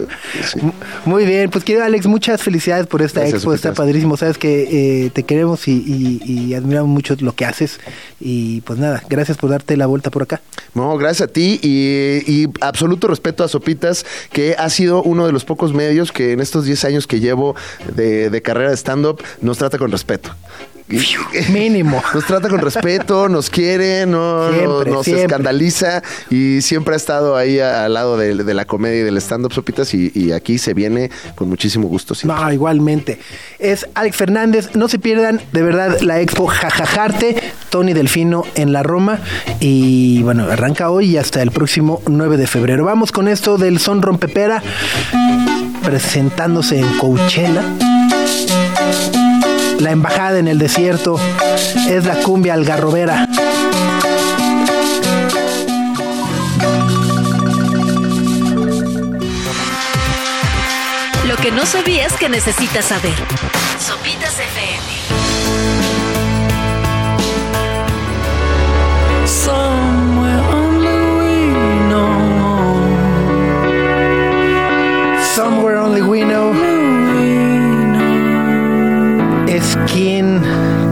Sí. Muy bien, pues querido Alex, muchas felicidades por esta Gracias, expo, está padrísimo. Sabes que eh, te queremos y, y- y admiramos mucho lo que haces. Y pues nada, gracias por darte la vuelta por acá. No, gracias a ti y, y absoluto respeto a Sopitas, que ha sido uno de los pocos medios que en estos 10 años que llevo de, de carrera de stand-up nos trata con respeto. [laughs] Mínimo. Nos trata con respeto, nos quiere, no Siempre, nos siempre. escandaliza y siempre ha estado ahí al lado de, de la comedia y del stand-up Sopitas y, y aquí se viene con muchísimo gusto. siempre. No, igualmente. Es Alex Fernández. No se pierdan de verdad la expo Jajajarte, Tony Delfino en la Roma. Y bueno, arranca hoy y hasta el próximo 9 de febrero. Vamos con esto del Son Rompepera presentándose en Coachella. La embajada en el desierto es la cumbia algarrobera. Lo que no sabías que necesitas saber. Sopitas FM.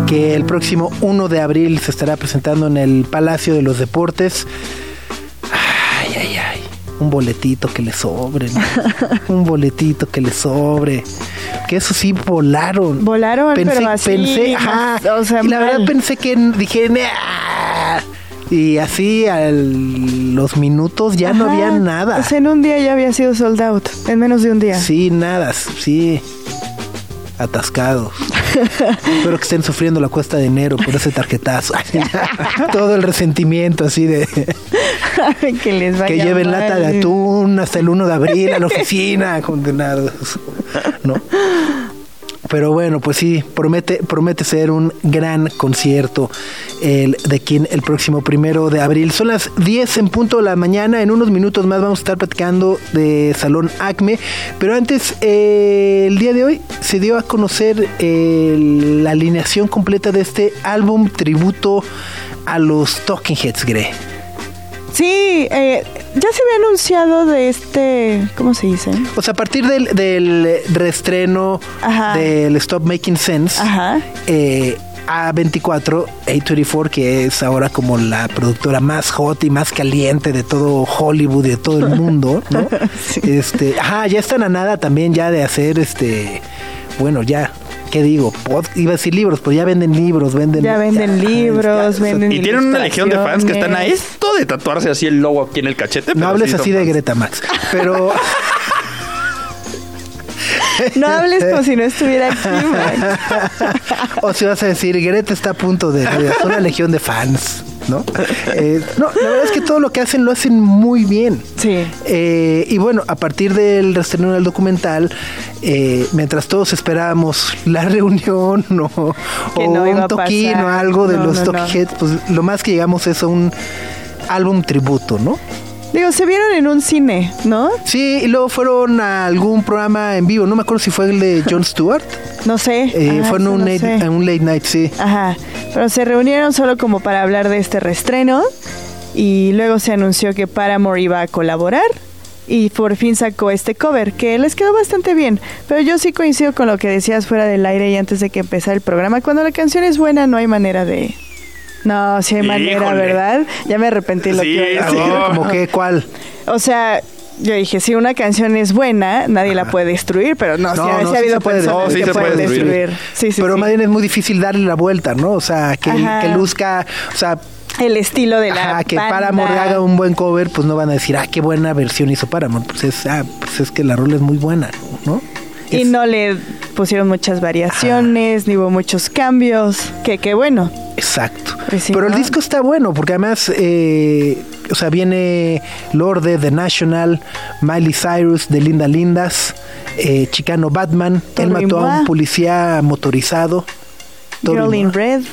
Que el próximo 1 de abril se estará presentando en el Palacio de los Deportes. Ay, ay, ay. Un boletito que le sobre. ¿no? [laughs] Un boletito que le sobre. Que eso sí volaron. Volaron, pensé, pero así, Pensé, ajá. o sea, y la verdad pensé que dije, y así a los minutos ya no había nada. Sea, en un día ya había sido sold out, en menos de un día. Sí, nada, sí. Atascados. Espero que estén sufriendo la cuesta de enero por ese tarjetazo. [laughs] Todo el resentimiento así de que les vaya que lleven mal. lata de atún hasta el 1 de abril a la oficina, condenados. ¿No? Pero bueno, pues sí, promete, promete ser un gran concierto el de quien el próximo primero de abril. Son las 10 en punto de la mañana. En unos minutos más vamos a estar platicando de Salón Acme. Pero antes, eh, el día de hoy se dio a conocer eh, la alineación completa de este álbum tributo a los Talking Heads, Gre. Sí, eh, ya se había anunciado de este, ¿cómo se dice? O sea, a partir del, del reestreno Ajá. del Stop Making Sense, Ajá. eh, A24, A24, que es ahora como la productora más hot y más caliente de todo Hollywood y de todo el [laughs] mundo, ¿no? Este, ajá, ya están a nada también ya de hacer este, bueno, ya, ¿qué digo? Pod- iba a decir libros, pues ya venden libros, venden... Ya venden libros, venden Y tienen una legión de fans que están a esto de tatuarse así el logo aquí en el cachete. No pero hables sí así de fans. Greta Max, pero... [laughs] No hables como si no estuviera aquí, Max. [laughs] o si vas a decir, Greta está a punto de, una legión de fans, ¿no? Eh, no, la verdad es que todo lo que hacen lo hacen muy bien. Sí. Eh, y bueno, a partir del reestreno del documental, eh, mientras todos esperábamos la [laughs] reunión o, o no un toquín o algo de No, los no. Heads, pues lo más que llegamos es a un álbum tributo, ¿no? Digo, se vieron en un cine, ¿no? Sí, y luego fueron a algún programa en vivo, no me acuerdo si fue el de Jon Stewart, No sé. eh, Ajá, fue en eso un, no late, un late night, sí. Ajá. Pero se reunieron solo como para hablar de este reestreno y luego se anunció que Paramore iba a colaborar y por fin sacó este cover que les quedó bastante bien. Pero yo sí coincido con lo que decías fuera del aire y antes de que empezara el programa. Cuando la canción es buena no hay manera de... No, sí hay manera, Híjole. ¿verdad? Ya me arrepentí lo Sí, que iba a decir. [laughs] Como que, ¿cuál? O sea, yo dije, si una canción es buena, nadie la puede destruir, pero no, No, ha- no, sí ha sí habido personas que No, sí se pueden puede destruir. destruir. Sí, sí, Pero sí. más bien es muy difícil darle la vuelta, ¿no? O sea, que, luzca, o sea, El estilo de la ajá, que banda. Paramore haga un buen cover, pues no van a decir, ah, qué buena versión hizo Paramore. Pues es, ah, pues es que la rola es muy buena, ¿no? Y Es- no le pusieron muchas variaciones, ni hubo muchos cambios. Que qué bueno. Exacto. Pues Pero el disco está bueno, porque además, eh, o sea, viene Lorde, The National, Miley Cyrus, de Linda Lindas, eh, Chicano Batman, él mató a un policía motorizado. Girl in. Red.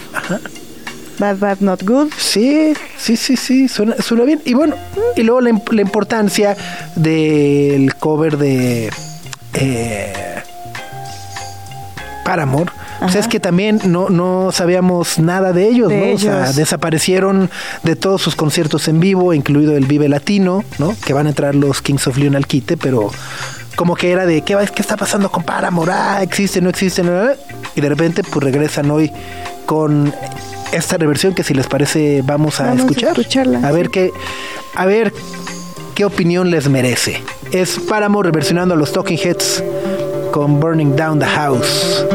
Bad Bad Not Good. Sí, sí, sí, sí, suena, suena bien. Y bueno, y luego la importancia del cover de eh, Paramore. O sea, es que también no, no sabíamos nada de ellos, De ¿no? O sea, desaparecieron de todos sus conciertos en vivo, incluido el Vive Latino, ¿no? Que van a entrar los Kings of Leon al quite, pero como que era de, ¿qué, va- qué está pasando con Paramore? Ah, existe, no existe, no, y de repente pues regresan hoy con esta reversión que si les parece vamos a Vamos a escuchar. escucharla, a ver sí. qué, a ver qué opinión les merece. Es Paramore reversionando a los Talking Heads con Burning Down the House.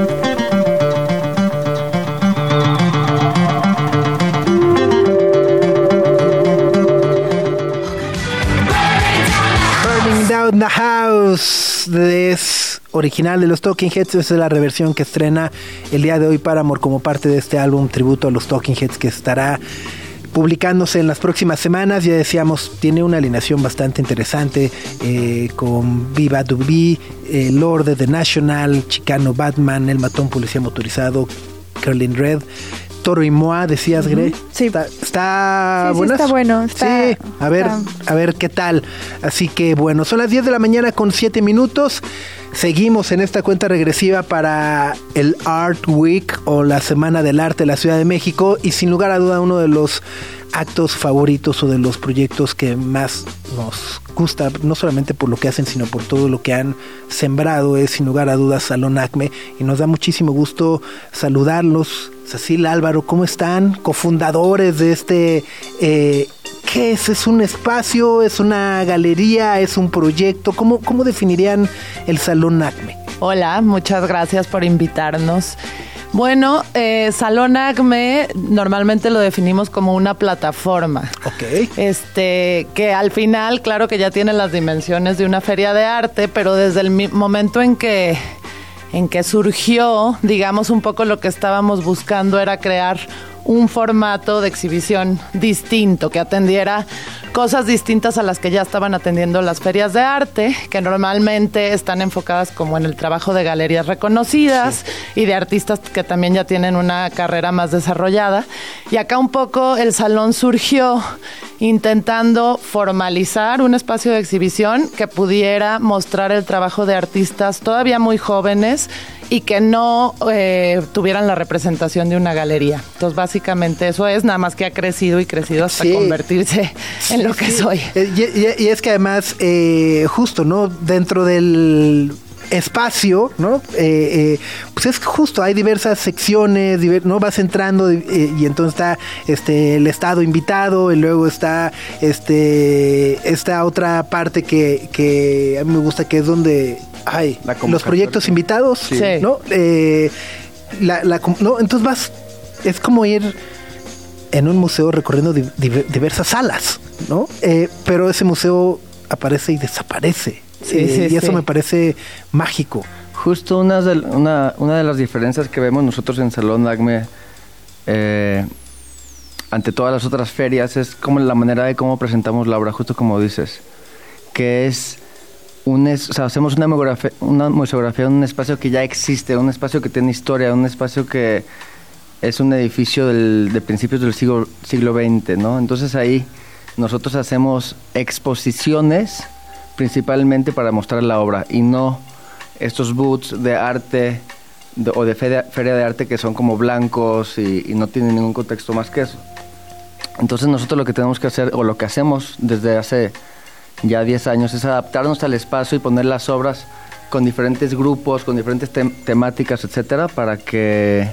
The House es original de los Talking Heads. Esa es la reversión que estrena el día de hoy Paramore como parte de este álbum tributo a los Talking Heads que estará publicándose en las próximas semanas. Ya decíamos, tiene una alineación bastante interesante eh, con Viva Dubi, eh, Lord de The National, Chicano Batman, El Matón Policía Motorizado, Curling Red. Toro y Moa, decías, Gre. Sí. Está, está Sí, sí, está bueno, está- sí, a ver, a ver qué tal. Así que bueno, son las 10 de la mañana con 7 minutos. Seguimos en esta cuenta regresiva para el Art Week o la Semana del Arte de la Ciudad de México y sin lugar a duda uno de los actos favoritos o de los proyectos que más nos gusta, no solamente por lo que hacen, sino por todo lo que han sembrado, es sin lugar a dudas Salón Acme y nos da muchísimo gusto saludarlos. Cecil Álvaro, ¿cómo están? Cofundadores de este eh, ¿Qué es? ¿Es un espacio? ¿Es una galería? ¿Es un proyecto? ¿Cómo, cómo definirían el Salón ACME? Hola, muchas gracias por invitarnos. Bueno, eh, Salón ACME normalmente lo definimos como una plataforma. Ok. Este, que al final, claro que ya tiene las dimensiones de una feria de arte, pero desde el momento en que, en que surgió, digamos, un poco lo que estábamos buscando era crear un formato de exhibición distinto, que atendiera cosas distintas a las que ya estaban atendiendo las ferias de arte, que normalmente están enfocadas como en el trabajo de galerías reconocidas y de artistas que también ya tienen una carrera más desarrollada. Y acá un poco el salón surgió intentando formalizar un espacio de exhibición que pudiera mostrar el trabajo de artistas todavía muy jóvenes y que no eh, tuvieran la representación de una galería. Entonces, básicamente eso es, nada más que ha crecido y crecido hasta Sí. convertirse en lo que Sí. soy. Eh, Y, y- y es que además, eh, justo, ¿no? Dentro del espacio, ¿no? Eh, eh, pues es justo, hay diversas secciones, diver- ¿no? Vas entrando eh, y entonces está este el estado invitado y luego está este esta otra parte que, que a mí me gusta que es donde La los proyectos invitados, Sí. ¿no? Eh, la, la com- no, entonces vas, es como ir en un museo recorriendo di- di- diversas salas, ¿no? Eh, pero ese museo aparece y desaparece. Sí, Eh, sí, y eso me parece mágico. Justo una de, una, una de las diferencias que vemos nosotros en Salón Acme eh, ante todas las otras ferias es como la manera de cómo presentamos la obra, justo como dices, que es hacemos una museografía, una en un espacio que ya existe, un espacio que tiene historia, un espacio que es un edificio del, de principios del siglo, siglo XX, ¿no? Entonces ahí nosotros hacemos exposiciones principalmente para mostrar la obra y no estos booths de arte o de feria, de arte que son como blancos y no tienen ningún contexto más que eso. Entonces nosotros lo que tenemos que hacer o lo que hacemos desde hace ya 10 años es adaptarnos al espacio y poner las obras con diferentes grupos, con diferentes tem- temáticas, etcétera, para que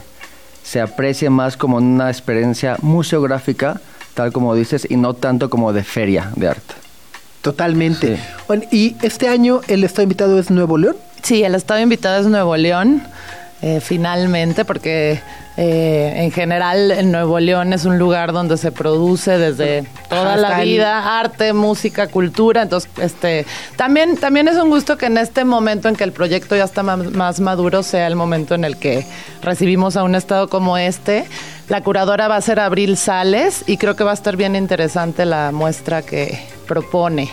se aprecie más como una experiencia museográfica, tal como dices, y no tanto como de feria de arte. Totalmente. Sí. Bueno, y este año el estado invitado es Nuevo León. Sí, el estado invitado es Nuevo León, eh, finalmente, porque eh, en general en Nuevo León es un lugar donde se produce desde toda la vida arte, música, cultura. Entonces, este, también, también es un gusto que en este momento en que el proyecto ya está más maduro sea el momento en el que recibimos a un estado como este. La curadora va a ser Abril Sales y creo que va a estar bien interesante la muestra que propone.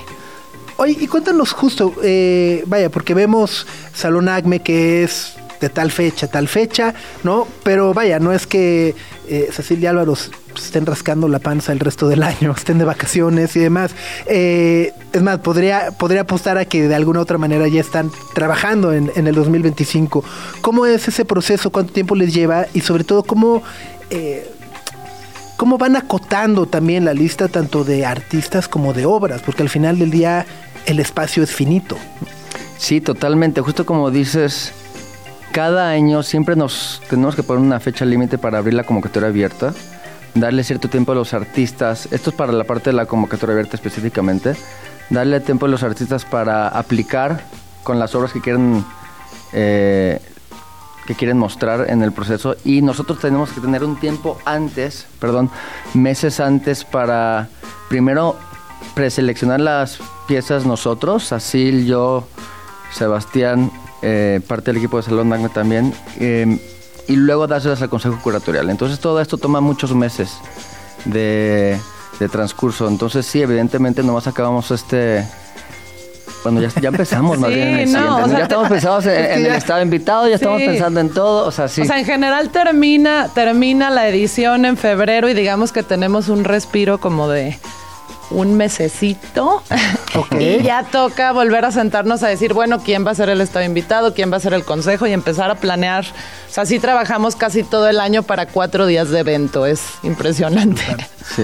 Oye, y cuéntanos justo, eh, vaya, porque vemos Salón Acme que es de tal fecha, tal fecha, ¿no? Pero vaya, no es que eh, Cecilia Álvaro estén rascando la panza el resto del año, [laughs] estén de vacaciones y demás. Eh, es más, podría, podría apostar a que de alguna otra manera ya están trabajando en, en el 2025. ¿Cómo es ese proceso? ¿Cuánto tiempo les lleva? Y sobre todo, ¿cómo... eh, cómo van acotando también la lista tanto de artistas como de obras, porque al final del día el espacio es finito. Sí, totalmente. Justo como dices, cada año siempre nos tenemos que poner una fecha límite para abrir la convocatoria abierta, darle cierto tiempo a los artistas. Esto es para la parte de la convocatoria abierta específicamente. Darle tiempo a los artistas para aplicar con las obras que quieren eh, que quieren mostrar en el proceso y nosotros tenemos que tener un tiempo antes, perdón, meses antes para primero preseleccionar las piezas nosotros, Asil, yo, Sebastián, eh, parte del equipo de Salón Magna también, eh, y luego dárselas al Consejo Curatorial. Entonces todo esto toma muchos meses de, de transcurso. Entonces sí, evidentemente nomás acabamos este... Bueno, ya, ya empezamos más [laughs] Sí, bien en el no, siguiente. o sea, ya estamos pensados en, en el estado invitado, ya estamos pensando en todo, o sea, sí. O sea, en general termina, termina la edición en febrero y digamos que tenemos un respiro como de un mesecito. [laughs] Ok. y ya toca volver a sentarnos a decir, bueno, quién va a ser el estado invitado, quién va a ser el consejo y empezar a planear. O sea, sí trabajamos casi todo el año para cuatro días de evento. Es impresionante. sí.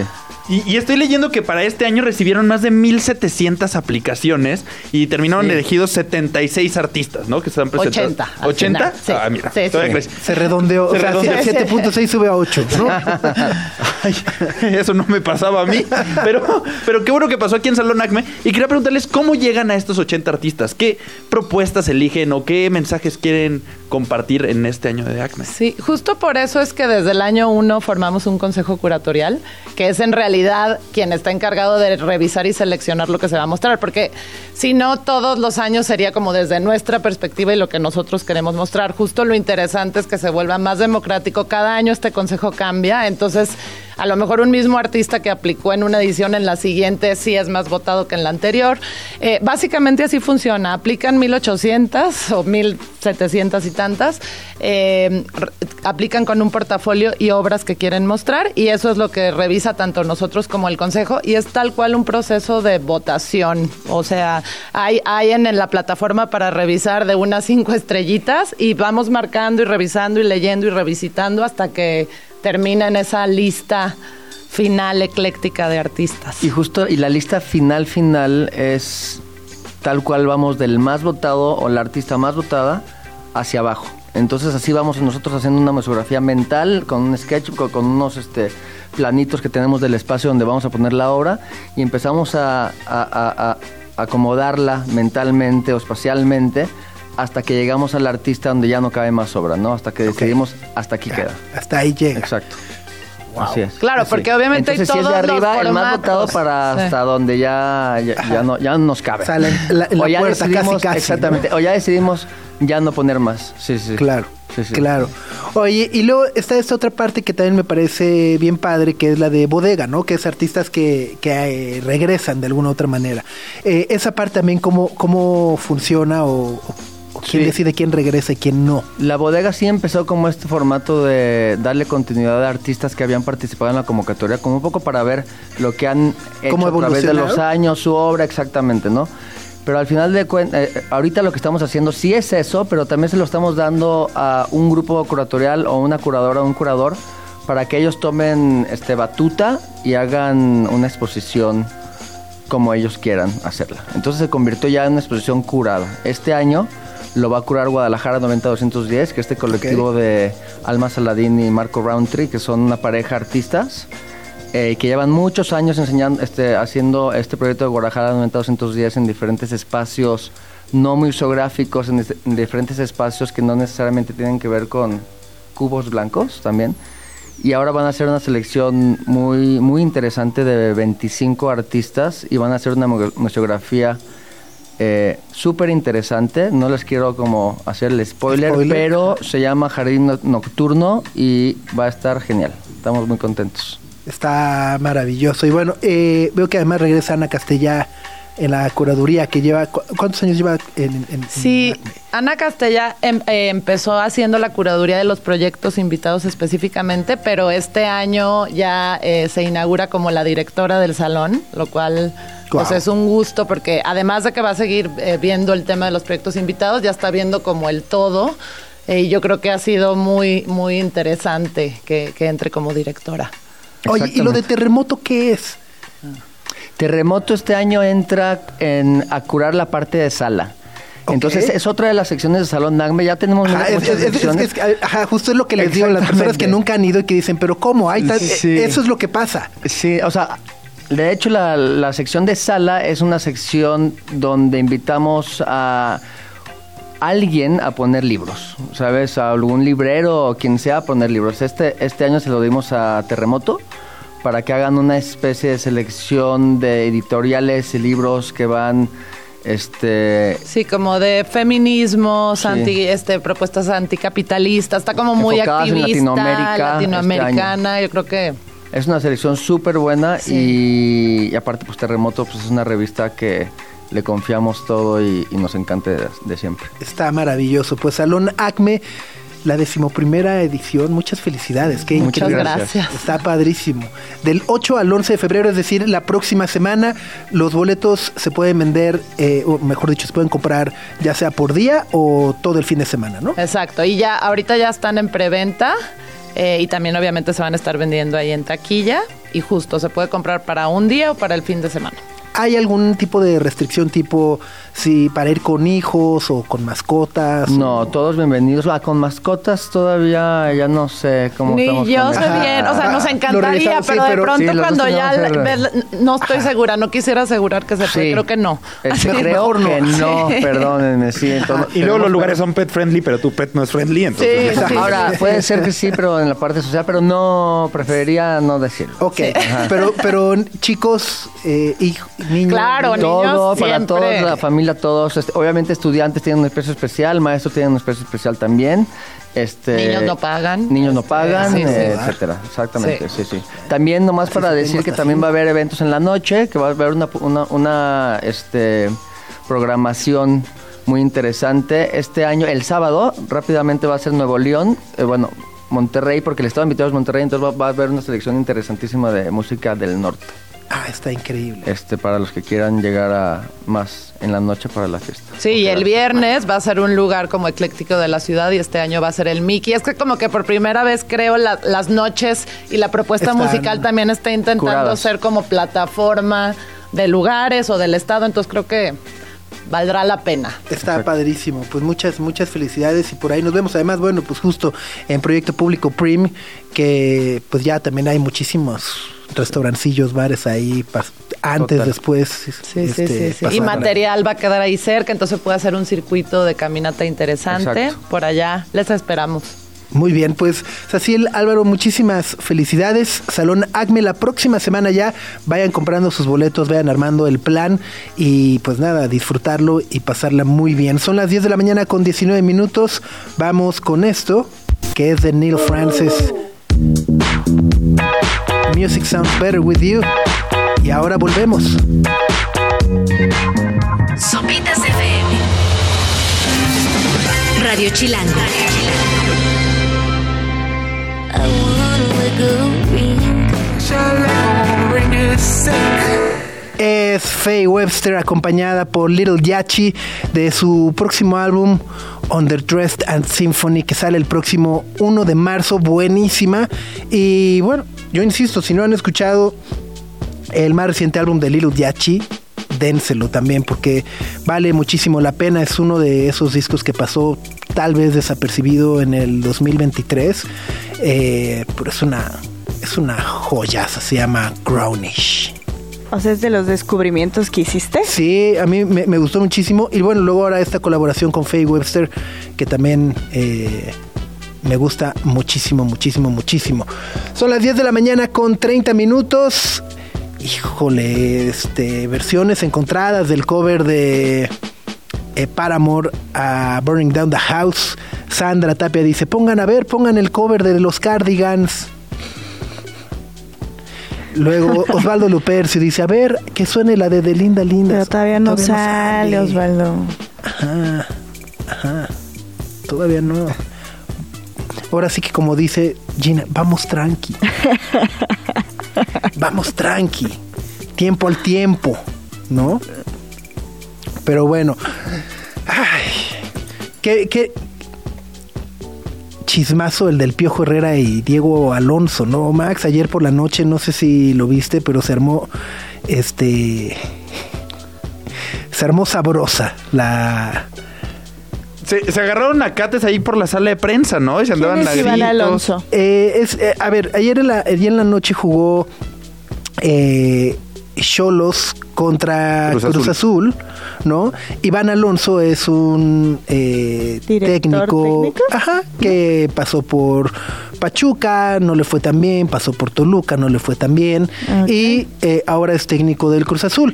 Y, y estoy leyendo que para este año recibieron más de 1700 aplicaciones y terminaron Sí. elegidos 76 artistas, ¿no? Que están presentados. 80, al 80. final, sí. Ah, mira. Sí. Se redondeó, Se o sea, redondeó. 7.6 sube a 8, ¿no? [laughs] Ay, eso no me pasaba a mí. Pero, pero qué bueno que pasó aquí en Salón Acme. Y quería preguntarles cómo llegan a estos 80 artistas. ¿Qué propuestas eligen o qué mensajes quieren compartir en este año de Acme? Sí, justo por eso es que desde el año uno formamos un consejo curatorial, que es en realidad quien está encargado de revisar y seleccionar lo que se va a mostrar, porque si no, todos los años sería como desde nuestra perspectiva y lo que nosotros queremos mostrar. Justo lo interesante es que se vuelva más democrático. Cada año este consejo cambia, entonces a lo mejor un mismo artista que aplicó en una edición, en la siguiente sí es más votado que en la anterior. Eh, básicamente así funciona. Aplican 1800 o 1700 y tantas. eh, aplican con un portafolio y obras que quieren mostrar y eso es lo que revisa tanto nosotros como el consejo y es tal cual un proceso de votación. O sea, hay, hay en, en la plataforma para revisar de unas cinco estrellitas y vamos marcando y revisando y leyendo y revisitando hasta que termina en esa lista final ecléctica de artistas. Y justo, y la lista final final es tal cual vamos del más votado o la artista más votada hacia abajo. Entonces así vamos nosotros haciendo una mesografía mental con un sketch, con, unos este, planitos que tenemos del espacio donde vamos a poner la obra y empezamos a acomodarla mentalmente o espacialmente hasta que llegamos al artista donde ya no cabe más obra, ¿no? Hasta que decidimos, hasta aquí queda. Hasta ahí llega. Exacto. Así es. Claro, Así. porque obviamente Entonces, si es de todos los arriba, el más votado para Sí. hasta donde ya, ya, ya no, ya no nos cabe. O sea, la- la- en la O ya puerta, casi, decidimos- casi, Exactamente. O ya decidimos ya no poner más. Sí, sí. Claro, Sí, sí. claro. Oye, y luego está esta otra parte que también me parece bien padre, que es la de bodega, ¿no? Que es artistas que, que eh, regresan de alguna otra manera. Eh, esa parte también, ¿cómo, cómo funciona o, o- quién Sí. decide quién regresa y quién no? La bodega sí empezó como este formato de darle continuidad a artistas que habían participado en la convocatoria, como un poco para ver lo que han hecho ¿Cómo a través de los años, su obra exactamente, ¿no? Pero al final de cuentas, ahorita lo que estamos haciendo sí es eso, pero también se lo estamos dando a un grupo curatorial o una curadora o un curador para que ellos tomen este batuta y hagan una exposición como ellos quieran hacerla. Entonces se convirtió ya en una exposición curada. Este año lo va a curar Guadalajara 90-210, que es este colectivo de Alma Saladín y Marco Roundtree, que son una pareja artistas. eh, que llevan muchos años enseñando, este, haciendo este proyecto de Guadalajara 90-210 en diferentes espacios no museográficos, en, en diferentes espacios que no necesariamente tienen que ver con cubos blancos también. Y ahora van a hacer una selección muy, muy interesante de 25 artistas y van a hacer una mu- museografía eh, súper interesante. No les quiero como hacer el spoiler, Spoiler. pero se llama Jardín No- Nocturno y va a estar genial. Estamos muy contentos. Está maravilloso. Y bueno, eh, veo que además regresa Ana Castellá en la curaduría que lleva... cu- ¿Cuántos años lleva en, en- en Sí? Ana Castella em- eh, empezó haciendo la curaduría de los proyectos invitados específicamente, pero este año ya eh, se inaugura como la directora del salón, lo cual pues Guau. es un gusto porque además de que va a seguir eh, viendo el tema de los proyectos invitados, ya está viendo como el todo. eh, y yo creo que ha sido muy, muy interesante que, que entre como directora. Oye, ¿y lo de terremoto qué es? Terremoto este año entra en, a curar la parte de sala. Entonces es otra de las secciones de Salón Nagme. Ya tenemos Ajá, es, muchas es- es- secciones. es- es- ajá, justo es lo que les digo a las personas que nunca han ido y que dicen, pero ¿cómo? Hay tan- Sí. Eso es lo que pasa. Sí, o sea, de hecho la, la sección de sala es una sección donde invitamos a alguien a poner libros, ¿sabes? A algún librero o quien sea a poner libros. Este, este año se lo dimos a Terremoto para que hagan una especie de selección de editoriales y libros que van, este... Sí, como de feminismos, Sí. anti, este, propuestas anticapitalistas, está como muy Enfocadas en activista, Latinoamérica este latinoamericana, yo creo que Es una selección súper buena y, y aparte pues Terremoto pues es una revista que le confiamos todo y, y nos encanta de, de siempre. Está maravilloso. Pues Salón Acme, la decimoprimera edición. Muchas felicidades. Qué Muchas increíble. gracias. Está padrísimo. Del 8 al 11 de febrero, es decir, la próxima semana, los boletos se pueden vender, eh, o mejor dicho, se pueden comprar ya sea por día o todo el fin de semana, ¿no? Exacto, y ya ahorita ya están en preventa eh, y también obviamente se van a estar vendiendo ahí en taquilla y justo se puede comprar para un día o para el fin de semana. ¿Hay algún tipo de restricción tipo si para ir con hijos o con mascotas? No, todos bienvenidos. Ah, con mascotas todavía ya no sé cómo Ni estamos yo sé bien, o sea, nos encantaría, sí, pero de pronto Sí, cuando ya ve- no estoy segura, no quisiera asegurar que se puede, Sí. creo que no. Creo no. que [laughs] no, Sí. perdónenme, sí. entonces- Y luego los lugares son pet friendly, pero tu pet no es friendly, entonces. Sí, sí. Ahora, puede ser que [laughs] sí, pero en la parte social, pero no, preferiría no decirlo. Ok, pero, pero chicos, eh, hijo- niños. Claro, niños, Todo, niños para siempre. todos, la familia, todos. este, obviamente estudiantes tienen un precio especial, maestros tienen un precio especial también. Este, Niños no pagan. Niños no pagan, Sí, sí. etcétera. Exactamente, sí, Sí. sí. También nomás para decir que también va a haber eventos en la noche, que va a haber una, una, una, este, programación muy interesante. Este año, el sábado, rápidamente va a ser Nuevo León, eh, bueno, Monterrey, porque el estado invitado es Monterrey, entonces va, va a haber una selección interesantísima de música del norte. Ah, está increíble. Este, para los que quieran llegar a más en la noche para la fiesta. Sí, y el viernes va a ser un lugar como ecléctico de la ciudad y este año va a ser el Mickey. Es que como que por primera vez creo la- las noches y la propuesta Están musical también está intentando curadas. ser como plataforma de lugares o del estado, entonces creo que valdrá la pena. Está padrísimo. Pues muchas, muchas felicidades y por ahí nos vemos. Además, bueno, pues justo en Proyecto Público Prim, que pues ya también hay muchísimos restaurancillos, bares ahí, antes, Total. después. Sí, sí, este, sí, sí. Y material va a quedar ahí cerca, entonces puede hacer un circuito de caminata interesante. Exacto. Por allá les esperamos. Muy bien, pues Saciel Álvaro, muchísimas felicidades. Salón Acme la próxima semana ya. Vayan comprando sus boletos, vayan armando el plan y pues nada, disfrutarlo y pasarla muy bien. Son las 10 de la mañana con 19 minutos. Vamos con esto, que es de Neil Francis. Music Sounds Better With You. Y ahora volvemos. Sopitas FM. Radio Chilango. Es Faye Webster acompañada por Little Yachi de su próximo álbum Underdressed and Symphony que sale el próximo 1 de marzo, buenísima. Y bueno, yo insisto, si no han escuchado el más reciente álbum de Little Yachi, dénselo también porque vale muchísimo la pena. Es uno de esos discos que pasó tal vez desapercibido en el 2023, eh, pero es una es una joyaza, se llama Grownish. O sea, es de los descubrimientos que hiciste. Sí, a mí me, me gustó muchísimo. Y bueno, luego ahora esta colaboración con Faye Webster, que también eh, me gusta muchísimo, muchísimo, muchísimo. Son las 10 de la mañana con 30 minutos. Híjole, este, versiones encontradas del cover de eh, Paramore a Burning Down the House. Sandra Tapia dice, pongan a ver, pongan el cover de los Cardigans. Luego [laughs] Osvaldo Lupercio dice, a ver, que suene la de, de Linda Linda. Pero todavía no sale, Osvaldo. Ajá, ajá. Todavía no. Ahora sí que como dice Gina, vamos tranqui. [laughs] vamos tranqui. Tiempo al tiempo, ¿no? Pero bueno. Ay, qué, qué chismazo el del Piojo Herrera y Diego Alonso, ¿no? Max, ayer por la noche, no sé si lo viste, pero se armó este se armó sabrosa la Se, se agarraron a cates ahí por la sala de prensa, ¿no? Y se andaban ¿Quién es Iván. Alonso? Eh, es, eh, a ver, ayer en la, ayer en la noche jugó eh, Cholos contra Cruz Cruz, Azul. Azul. ¿no? Iván Alonso es un eh, ¿Director técnico, técnico? ajá, que pasó por Pachuca, no le fue tan bien, pasó por Toluca, no le fue tan bien, Ok. y eh, ahora es técnico del Cruz Azul.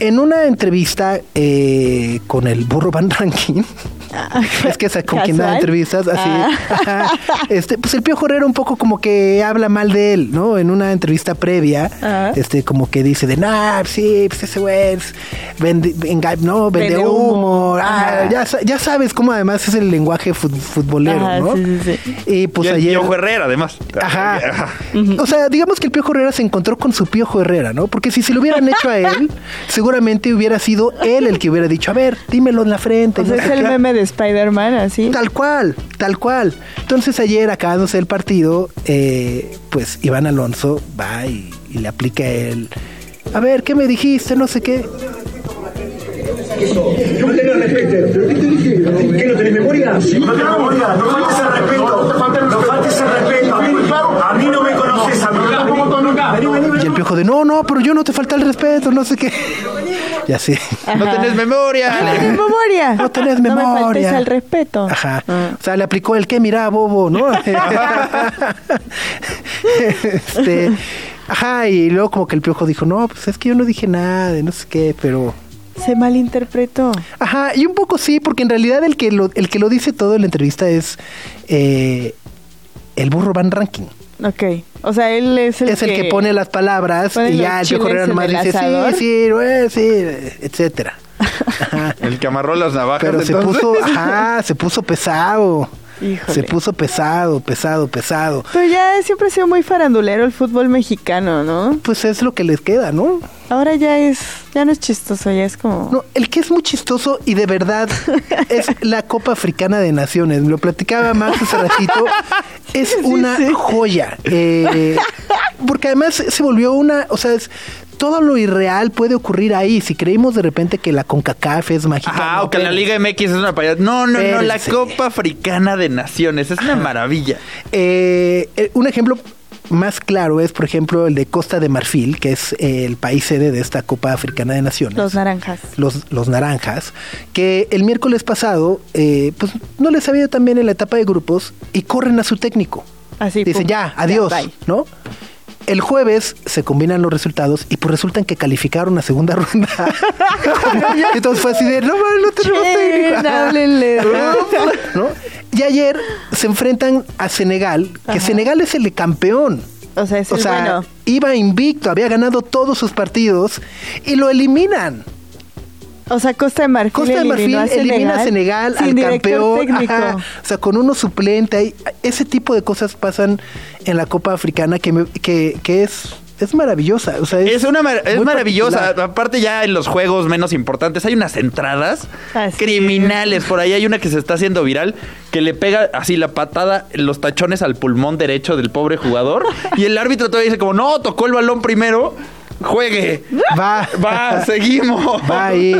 En una entrevista eh, con el burro Van Ranking, [laughs] es que es con quien da entrevistas, así, Ah. ajá, este, pues el Pío Herrera un poco como que habla mal de él, ¿no? En una entrevista previa, Ajá. este, como que dice de, nah, sí, pues ese güey es- vende, enga- no, vende, Vende humo, ah, ya, sa- ya sabes cómo además es el lenguaje fut- futbolero, Ajá, ¿no? sí, sí, sí. Y pues y el ayer... Piojo Herrera, además. Ajá. O sea, digamos que el Piojo Herrera se encontró con su Piojo Herrera, ¿no? Porque si se lo hubieran hecho a él, seguramente hubiera sido él el que hubiera dicho, a ver, dímelo en la frente. O sea, no es el qué". meme de Spider-Man, así. Tal cual, tal cual. Entonces ayer, acabándose el partido, eh, pues Iván Alonso va y, y le aplica el... A ver, ¿qué me dijiste? No sé qué. Yo me respeto. ¿Pero qué te dije? ¿Qué no tenés memoria? No tenés memoria. No faltes el respeto. No faltes el respeto. A mí, a mí no me conoces a mí. Vení, vení, Y el piojo de, no, no, pero yo no te falta el respeto, no sé qué. Y así. No tenés memoria. No tenés [laughs] memoria. No tenés No me memoria. faltes al respeto. Ajá. Ah. O sea, le aplicó el que mira, bobo, ¿no? [laughs] este, ajá, y luego como que el piojo dijo, no, pues es que yo no dije nada, y no sé qué, pero. Se malinterpretó. Ajá, y un poco sí, porque en realidad el que lo, el que lo dice todo en la entrevista es eh, el burro Van Ranking. Ok. O sea, él es el es el que pone las palabras pone y ya el en nomás dice sí, sí, güey, sí, etcétera. [laughs] El que amarró las navajas. Pero se entonces. puso, ajá, se puso pesado. Híjole. Se puso pesado, pesado, pesado. Pero ya siempre ha sido muy farandulero el fútbol mexicano, ¿no? Pues es lo que les queda, ¿no? Ahora ya es, ya no es chistoso, ya es como... No, el que es muy chistoso y de verdad [laughs] es la Copa Africana de Naciones. Lo platicaba Max hace ratito. Es una joya. Eh, porque además se volvió una, o sea, es, todo lo irreal puede ocurrir ahí. Si creímos de repente que la CONCACAF es mágica. No, o que la. Liga MX es una payada. No, no, no, la. Copa Africana de Naciones. Es una maravilla. Eh, eh, un ejemplo más claro es, por ejemplo, el de Costa de Marfil, que es el país sede de esta Copa Africana de Naciones. Los naranjas. los, los naranjas, que el miércoles pasado, eh, pues no les había ido tan bien en la etapa de grupos y corren a su técnico. Así. Dicen, pum. ya, adiós. ¿no? El jueves se combinan los resultados y pues resultan que calificaron a segunda [laughs] ronda. Entonces fue así de, no, no háblenle. [laughs] ¿No? Y ayer se enfrentan a Senegal, que Ajá. Senegal es el campeón. O sea, es O sea, bueno. iba invicto, había ganado todos sus partidos y lo eliminan. O sea, Costa de Marfil Costa de Marfil elimina a Senegal sin al campeón. técnico. ajá. o sea, con uno suplente. ahí, ese tipo de cosas pasan en la Copa Africana que, me- que, que es, es maravillosa. O sea, es, Es una mar- es maravillosa. particular. Aparte ya en los juegos menos importantes hay unas entradas Así criminales. Por ahí hay una que se está haciendo viral que le pega así la patada los tachones al pulmón derecho del pobre jugador y el árbitro todavía dice como no tocó el balón primero. Juegue. Va, Va, seguimos. va ahí.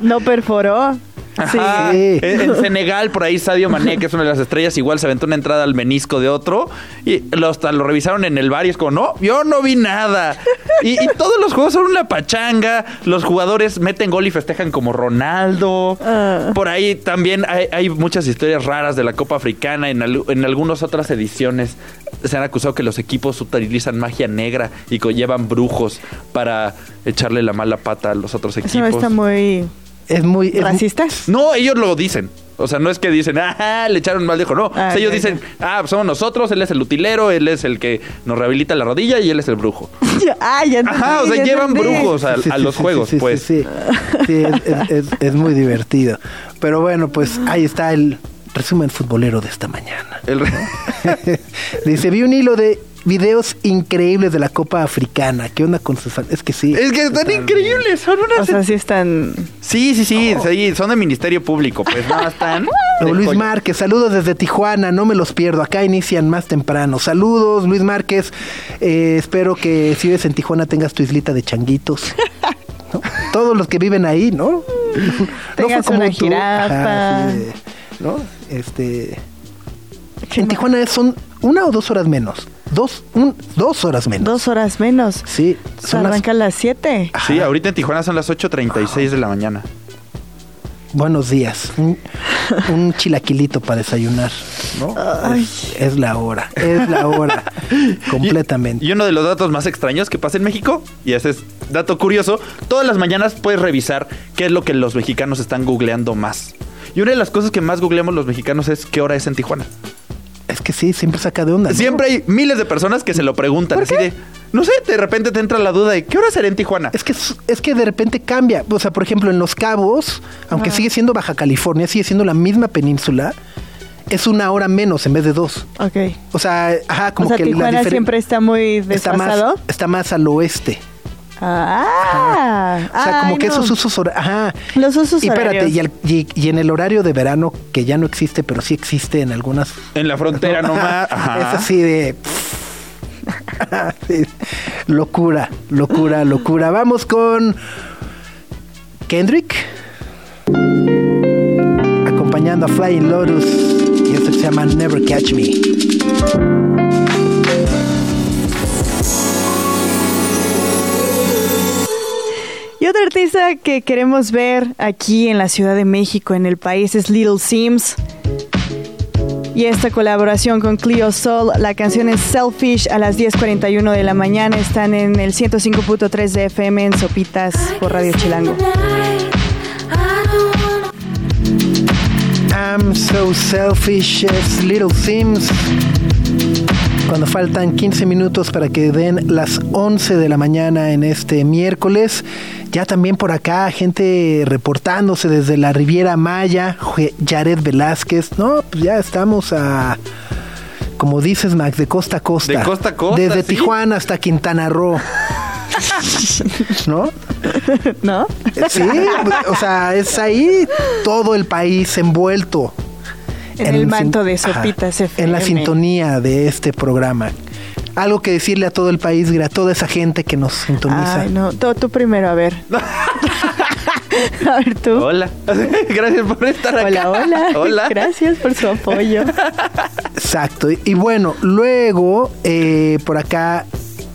No perforó. Ajá. Sí. En, en Senegal, por ahí Sadio Mané, que es una de las estrellas, igual se aventó una entrada al menisco de otro y lo, hasta lo revisaron en el bar y es como, no, yo no vi nada. Y, y todos los juegos son una pachanga, los jugadores meten gol y festejan como Ronaldo. Ah. Por ahí también hay, hay muchas historias raras de la Copa Africana, en, al- en algunas otras ediciones se han acusado que los equipos utilizan magia negra y llevan brujos para echarle la mala pata a los otros equipos. Eso está muy Es muy... es- racista. No, ellos lo dicen. O sea, no es que dicen, ah, le echaron mal dejo. No, Ah, O sea, ellos dicen, ah, somos nosotros, él es el utilero, él es el que nos rehabilita la rodilla y él es el brujo. [laughs] ah, ya entendí, Ajá, o sea, ya llevan entendí. brujos a, Sí, a sí, los sí, juegos, sí, sí, pues. Sí, Sí, es, es- es- es muy divertido. Pero bueno, pues ahí está el resumen futbolero de esta mañana. El re- [laughs] Dice, vi un hilo de videos increíbles de la Copa Africana. ¿Qué onda con sus Es que sí. es que están increíbles, son unas... O sea, sí están... sí, sí, sí, sí, son de Ministerio Público, pues nada, están... [laughs] Luis joya. Márquez, saludos desde Tijuana, no me los pierdo, acá inician más temprano. Saludos, Luis Márquez, eh, espero que si vives en Tijuana tengas tu islita de changuitos. ¿no? [laughs] Todos los que viven ahí, ¿no? Tengas una jirafa. sí, de- ¿no? Este, en Tijuana son una o dos horas menos. Dos, un- dos horas menos. Dos horas menos. Sí, Se son las- arranca a las siete. Sí, ahorita en Tijuana son las 8.36 de la mañana. buenos días. Un, un chilaquilito para desayunar, ¿no? Es, es la hora, es la hora. [laughs] completamente. Y uno de los datos más extraños que pasa en México, y ese es dato curioso, todas las mañanas puedes revisar qué es lo que los mexicanos están googleando más. Y una de las cosas que más googleamos los mexicanos es qué hora es en Tijuana. Es que sí, siempre saca de onda. ¿no? Siempre hay miles de personas que se lo preguntan. Así de, no sé, de repente te entra la duda de qué hora será en Tijuana. Es que, es que de repente cambia. O sea, por ejemplo, en Los Cabos, aunque sigue siendo Baja California, sigue siendo la misma península, es una hora menos en vez de dos. Ok. O sea, ajá, como o sea, que la Tijuana diferen- siempre está muy está más, desfasado. está más al oeste. Ah, O sea, como ay, que no. esos usos hora- ajá. Los usos y espérate, horarios. y, al- y- y en el horario de verano, que ya no existe, pero sí existe en algunas. En la frontera nomás. [laughs] Ajá. Es así de. [laughs] Sí. Locura, locura, locura. Vamos con Kendrick. Acompañando a Flying Lotus. Y esto que se llama Never Catch Me. Y otra artista que queremos ver aquí en la Ciudad de México, en el país, es Little Sims. Y esta colaboración con Clio Soul, la canción es Selfish a las 10.41 de la mañana. Están en el 105.3 de FM en Sopitas por Radio Chilango. I'm so selfish, it's Little Sims. Cuando faltan 15 minutos para que den las 11 de la mañana en este miércoles, ya también por acá gente reportándose desde la Riviera Maya, Jared Velázquez, no, pues ya estamos a, como dices Max, de costa a costa. De costa a costa, Desde sí. Tijuana hasta Quintana Roo. ¿No? [laughs] ¿No? Sí, o sea, es ahí todo el país envuelto. En el manto de Sopitas ajá, En la FM. sintonía de este programa. Algo que decirle a todo el país, a toda esa gente que nos sintoniza. Ay, no. Tú, tú primero, a ver. [laughs] [laughs] a ver, tú. Hola. [laughs] Gracias por estar acá. Hola, hola. Hola. Gracias por su apoyo. Exacto. Y, y bueno, luego eh, por acá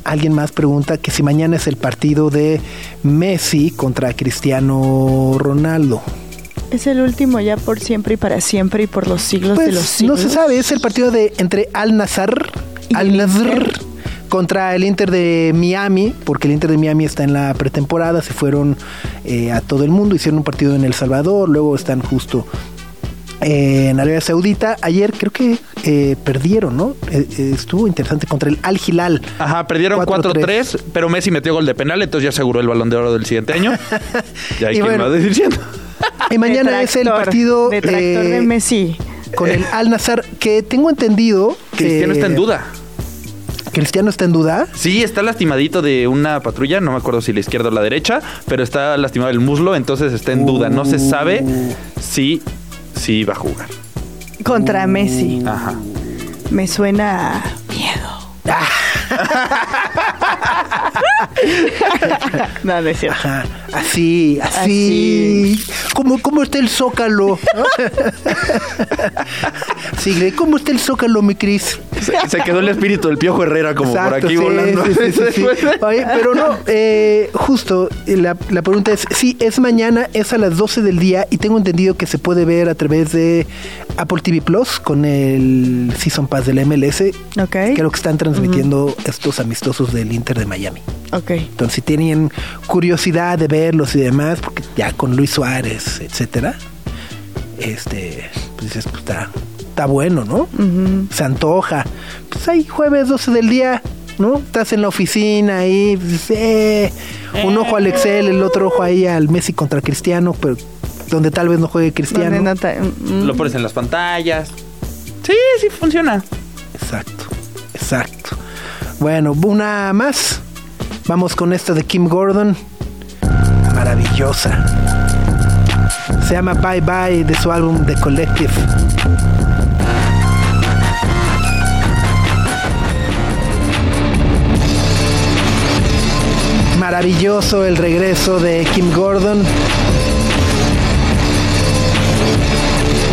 alguien más pregunta que si mañana es el partido de Messi contra Cristiano Ronaldo. Es el último ya por siempre y para siempre y por los siglos de los Pues siglos. no se sabe, es el partido de entre Al Nazar, ¿Y Al el Nazar Inter? contra el Inter de Miami, porque el Inter de Miami está en la pretemporada, se fueron eh, a todo el mundo, hicieron un partido en El Salvador, luego están justo eh, en Arabia Saudita. Ayer creo que eh, perdieron, ¿no? Eh, eh, estuvo interesante contra el Al Hilal. Ajá, perdieron 4-3. 4-3, pero Messi metió gol de penal, entonces ya aseguró el balón de oro del siguiente año. [laughs] Ya hay Y quien bueno. va diciendo. Y mañana es el partido Detractor eh, de Messi. con el Al Nazar, que tengo entendido que Cristiano está en duda. Cristiano está en duda. Sí, está lastimadito de una patrulla, no me acuerdo si la izquierda o la derecha, pero está lastimado el muslo, entonces está en duda. No se sabe si, si va a jugar. Contra Messi. Ajá. Me suena a miedo. [laughs] [laughs] no, no es cierto. Ajá, así, así. ¿cómo, cómo está el zócalo? [laughs] [laughs] Sigue, ¿cómo está el zócalo, mi Cris? Se, se quedó el espíritu del Piojo Herrera como por aquí sí, volando. sí, sí, sí, sí. [laughs] Oye, pero no, eh, justo, eh, la, la pregunta es, sí, es mañana, es a las 12 del día y tengo entendido que se puede ver a través de Apple TV Plus con el Season Pass de la MLS. Ok. Creo que están transmitiendo estos amistosos del Inter de Miami. Ok. Entonces, si tienen curiosidad de verlos y demás, porque ya con Luis Suárez, etcétera, este, pues dices, pues está, está bueno, ¿no? Se antoja. Pues ahí jueves 12 del día, ¿no? Estás en la oficina ahí, pues, eh, un ojo al Excel, el otro ojo ahí al Messi contra Cristiano, pero donde tal vez no juegue Cristiano. No ta- mm, Lo pones en las pantallas. Sí, sí funciona. Exacto, exacto. Bueno, una más. Vamos con esta de Kim Gordon. Maravillosa. Se llama Bye Bye de su álbum The Collective. Maravilloso el regreso de Kim Gordon.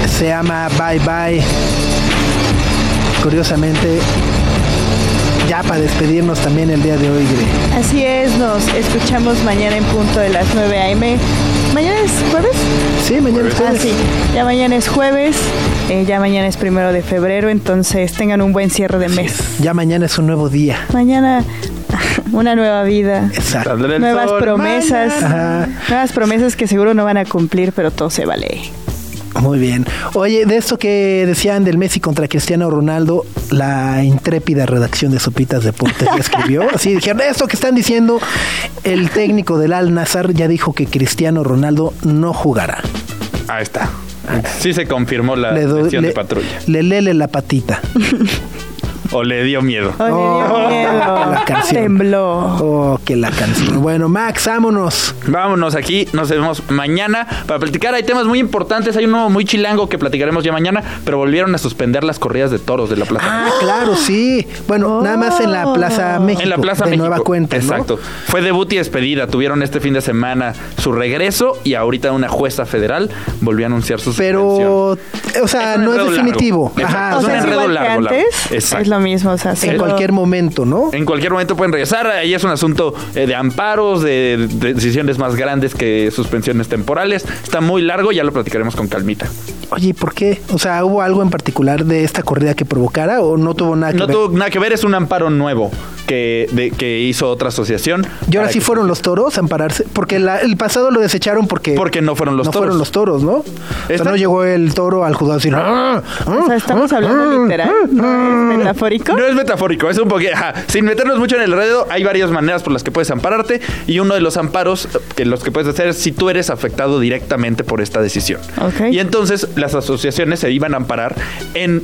Se llama Bye Bye. Curiosamente, ya para despedirnos también el día de hoy, Gre. Así es, nos escuchamos mañana en punto de las 9 a.m. ¿Mañana es jueves? Sí, mañana es Ah, jueves. sí. Ya mañana es jueves, eh, ya mañana es primero de febrero, entonces tengan un buen cierre de mes. Ya mañana es un nuevo día. Mañana una nueva vida. Exacto. Nuevas sol promesas. Ajá. nuevas promesas que seguro no van a cumplir, pero todo se vale. Muy bien. Oye, de esto que decían del Messi contra Cristiano Ronaldo, la intrépida redacción de Sopitas Deportes ya escribió. [laughs] Así dijeron, esto que están diciendo, el técnico del Al Nazar ya dijo que Cristiano Ronaldo no jugará. Ahí está. Sí se confirmó la Le, doy- le, de patrulla. le lele la patita. [laughs] O le dio miedo. Me dio Oh, miedo. la canción. Tembló. Oh, que la canción. Bueno, Max, vámonos. Vámonos aquí, nos vemos mañana para platicar. Hay temas muy importantes, hay uno muy chilango que platicaremos ya mañana, pero volvieron a suspender las corridas de toros de la plaza. Ah, claro, sí. Bueno, nada más en la Plaza México. en la Plaza de México. nueva cuenta, ¿no? Exacto. Fue debut y despedida. Tuvieron este fin de semana su regreso y ahorita una jueza federal volvió a anunciar su Pero, o sea, no es definitivo. largo. Ajá, Exacto. o Es sea, igual que largo, largo. antes. Exacto. Es lo mismo, o sea, en cualquier momento, ¿no? En cualquier momento pueden regresar. Ahí es un asunto eh, de amparos, de, de decisiones más grandes que suspensiones temporales. Está muy largo, ya lo platicaremos con calmita. Oye, ¿y ¿por qué? O sea, ¿hubo algo en particular de esta corrida que provocara o no tuvo nada que No ver? tuvo nada que ver, es un amparo nuevo que, de- que hizo otra asociación. Y ahora sí que- fueron los toros a ampararse, porque la- el pasado lo desecharon porque Porque no fueron los no toros. fueron los toros, ¿no? O sea, no llegó el toro al juzgado a decir, "Ah, ah, O sea, estamos ah, hablando ah, literal, no es metafórico. No es metafórico, es un poquito. ajá. Sin meternos mucho en el enredo, hay varias maneras por las que puedes ampararte. Y uno de los amparos que los que puedes hacer es si tú eres afectado directamente por esta decisión. Ok. Y entonces las asociaciones se iban a amparar en,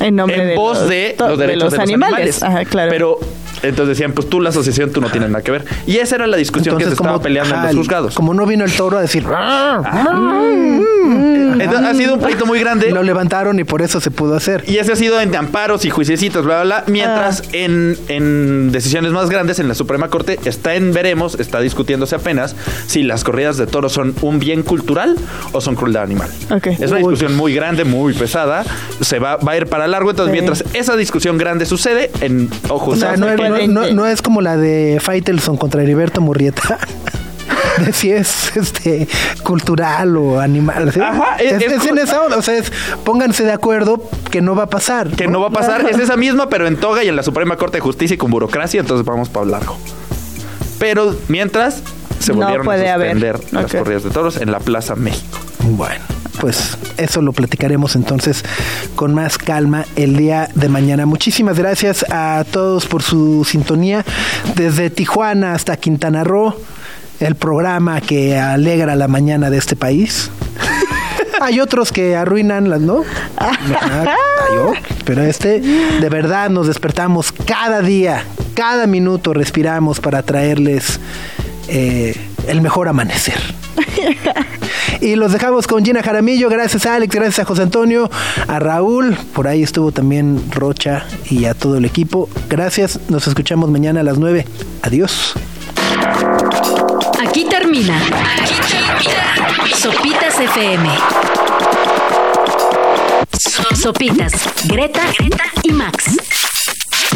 En nombre en de pos los, de to- los derechos de los, animales. Ajá, claro. Pero entonces decían, pues tú, la asociación, tú no tienes nada que ver. Y esa era la discusión que se estaba peleando en los juzgados. Como no vino el toro a decir, "Ah, Entonces, ha sido un pleito muy grande. lo levantaron y por eso se pudo hacer. Y ese ha sido en amparos y juiciecitos, bla, bla, bla. Mientras Ah. en, en decisiones más grandes, en la Suprema Corte, está en veremos, está discutiéndose apenas si las corridas de toros son un bien cultural o son crueldad animal. Es una discusión muy grande, muy pesada. Se va, va a ir para largo. Entonces, Sí. mientras esa discusión grande sucede, en ojos O sea, no, no- no- no es como la de Faitelson contra Heriberto Murrieta. [laughs] De si es este cultural o animal. ¿sí? Ajá, es- es, es es en esa [laughs] onda, O sea, es pónganse de acuerdo que no va a pasar. que no va a pasar. [laughs] Es esa misma, pero en toga y en la Suprema Corte de Justicia y con burocracia. Entonces vamos para largo. Pero mientras se No volvieron puede a haber. suspender las corridas de toros en la Plaza México. Bueno, pues eso lo platicaremos entonces con más calma el día de mañana. Muchísimas gracias a todos por su sintonía desde Tijuana hasta Quintana Roo, el programa que alegra la mañana de este país. [laughs] Hay otros que arruinan las, ¿no? [laughs] Pero este, de verdad, nos despertamos cada día, cada minuto respiramos para traerles eh, el mejor amanecer. [laughs] Y los dejamos con Gina Jaramillo. Gracias a Alex, gracias a José Antonio, a Raúl. Por ahí estuvo también Rocha y a todo el equipo. Gracias. Nos escuchamos mañana a las 9. Adiós. Aquí termina. Aquí termina. Sopitas FM. So- Sopitas. Greta, Greta y Max.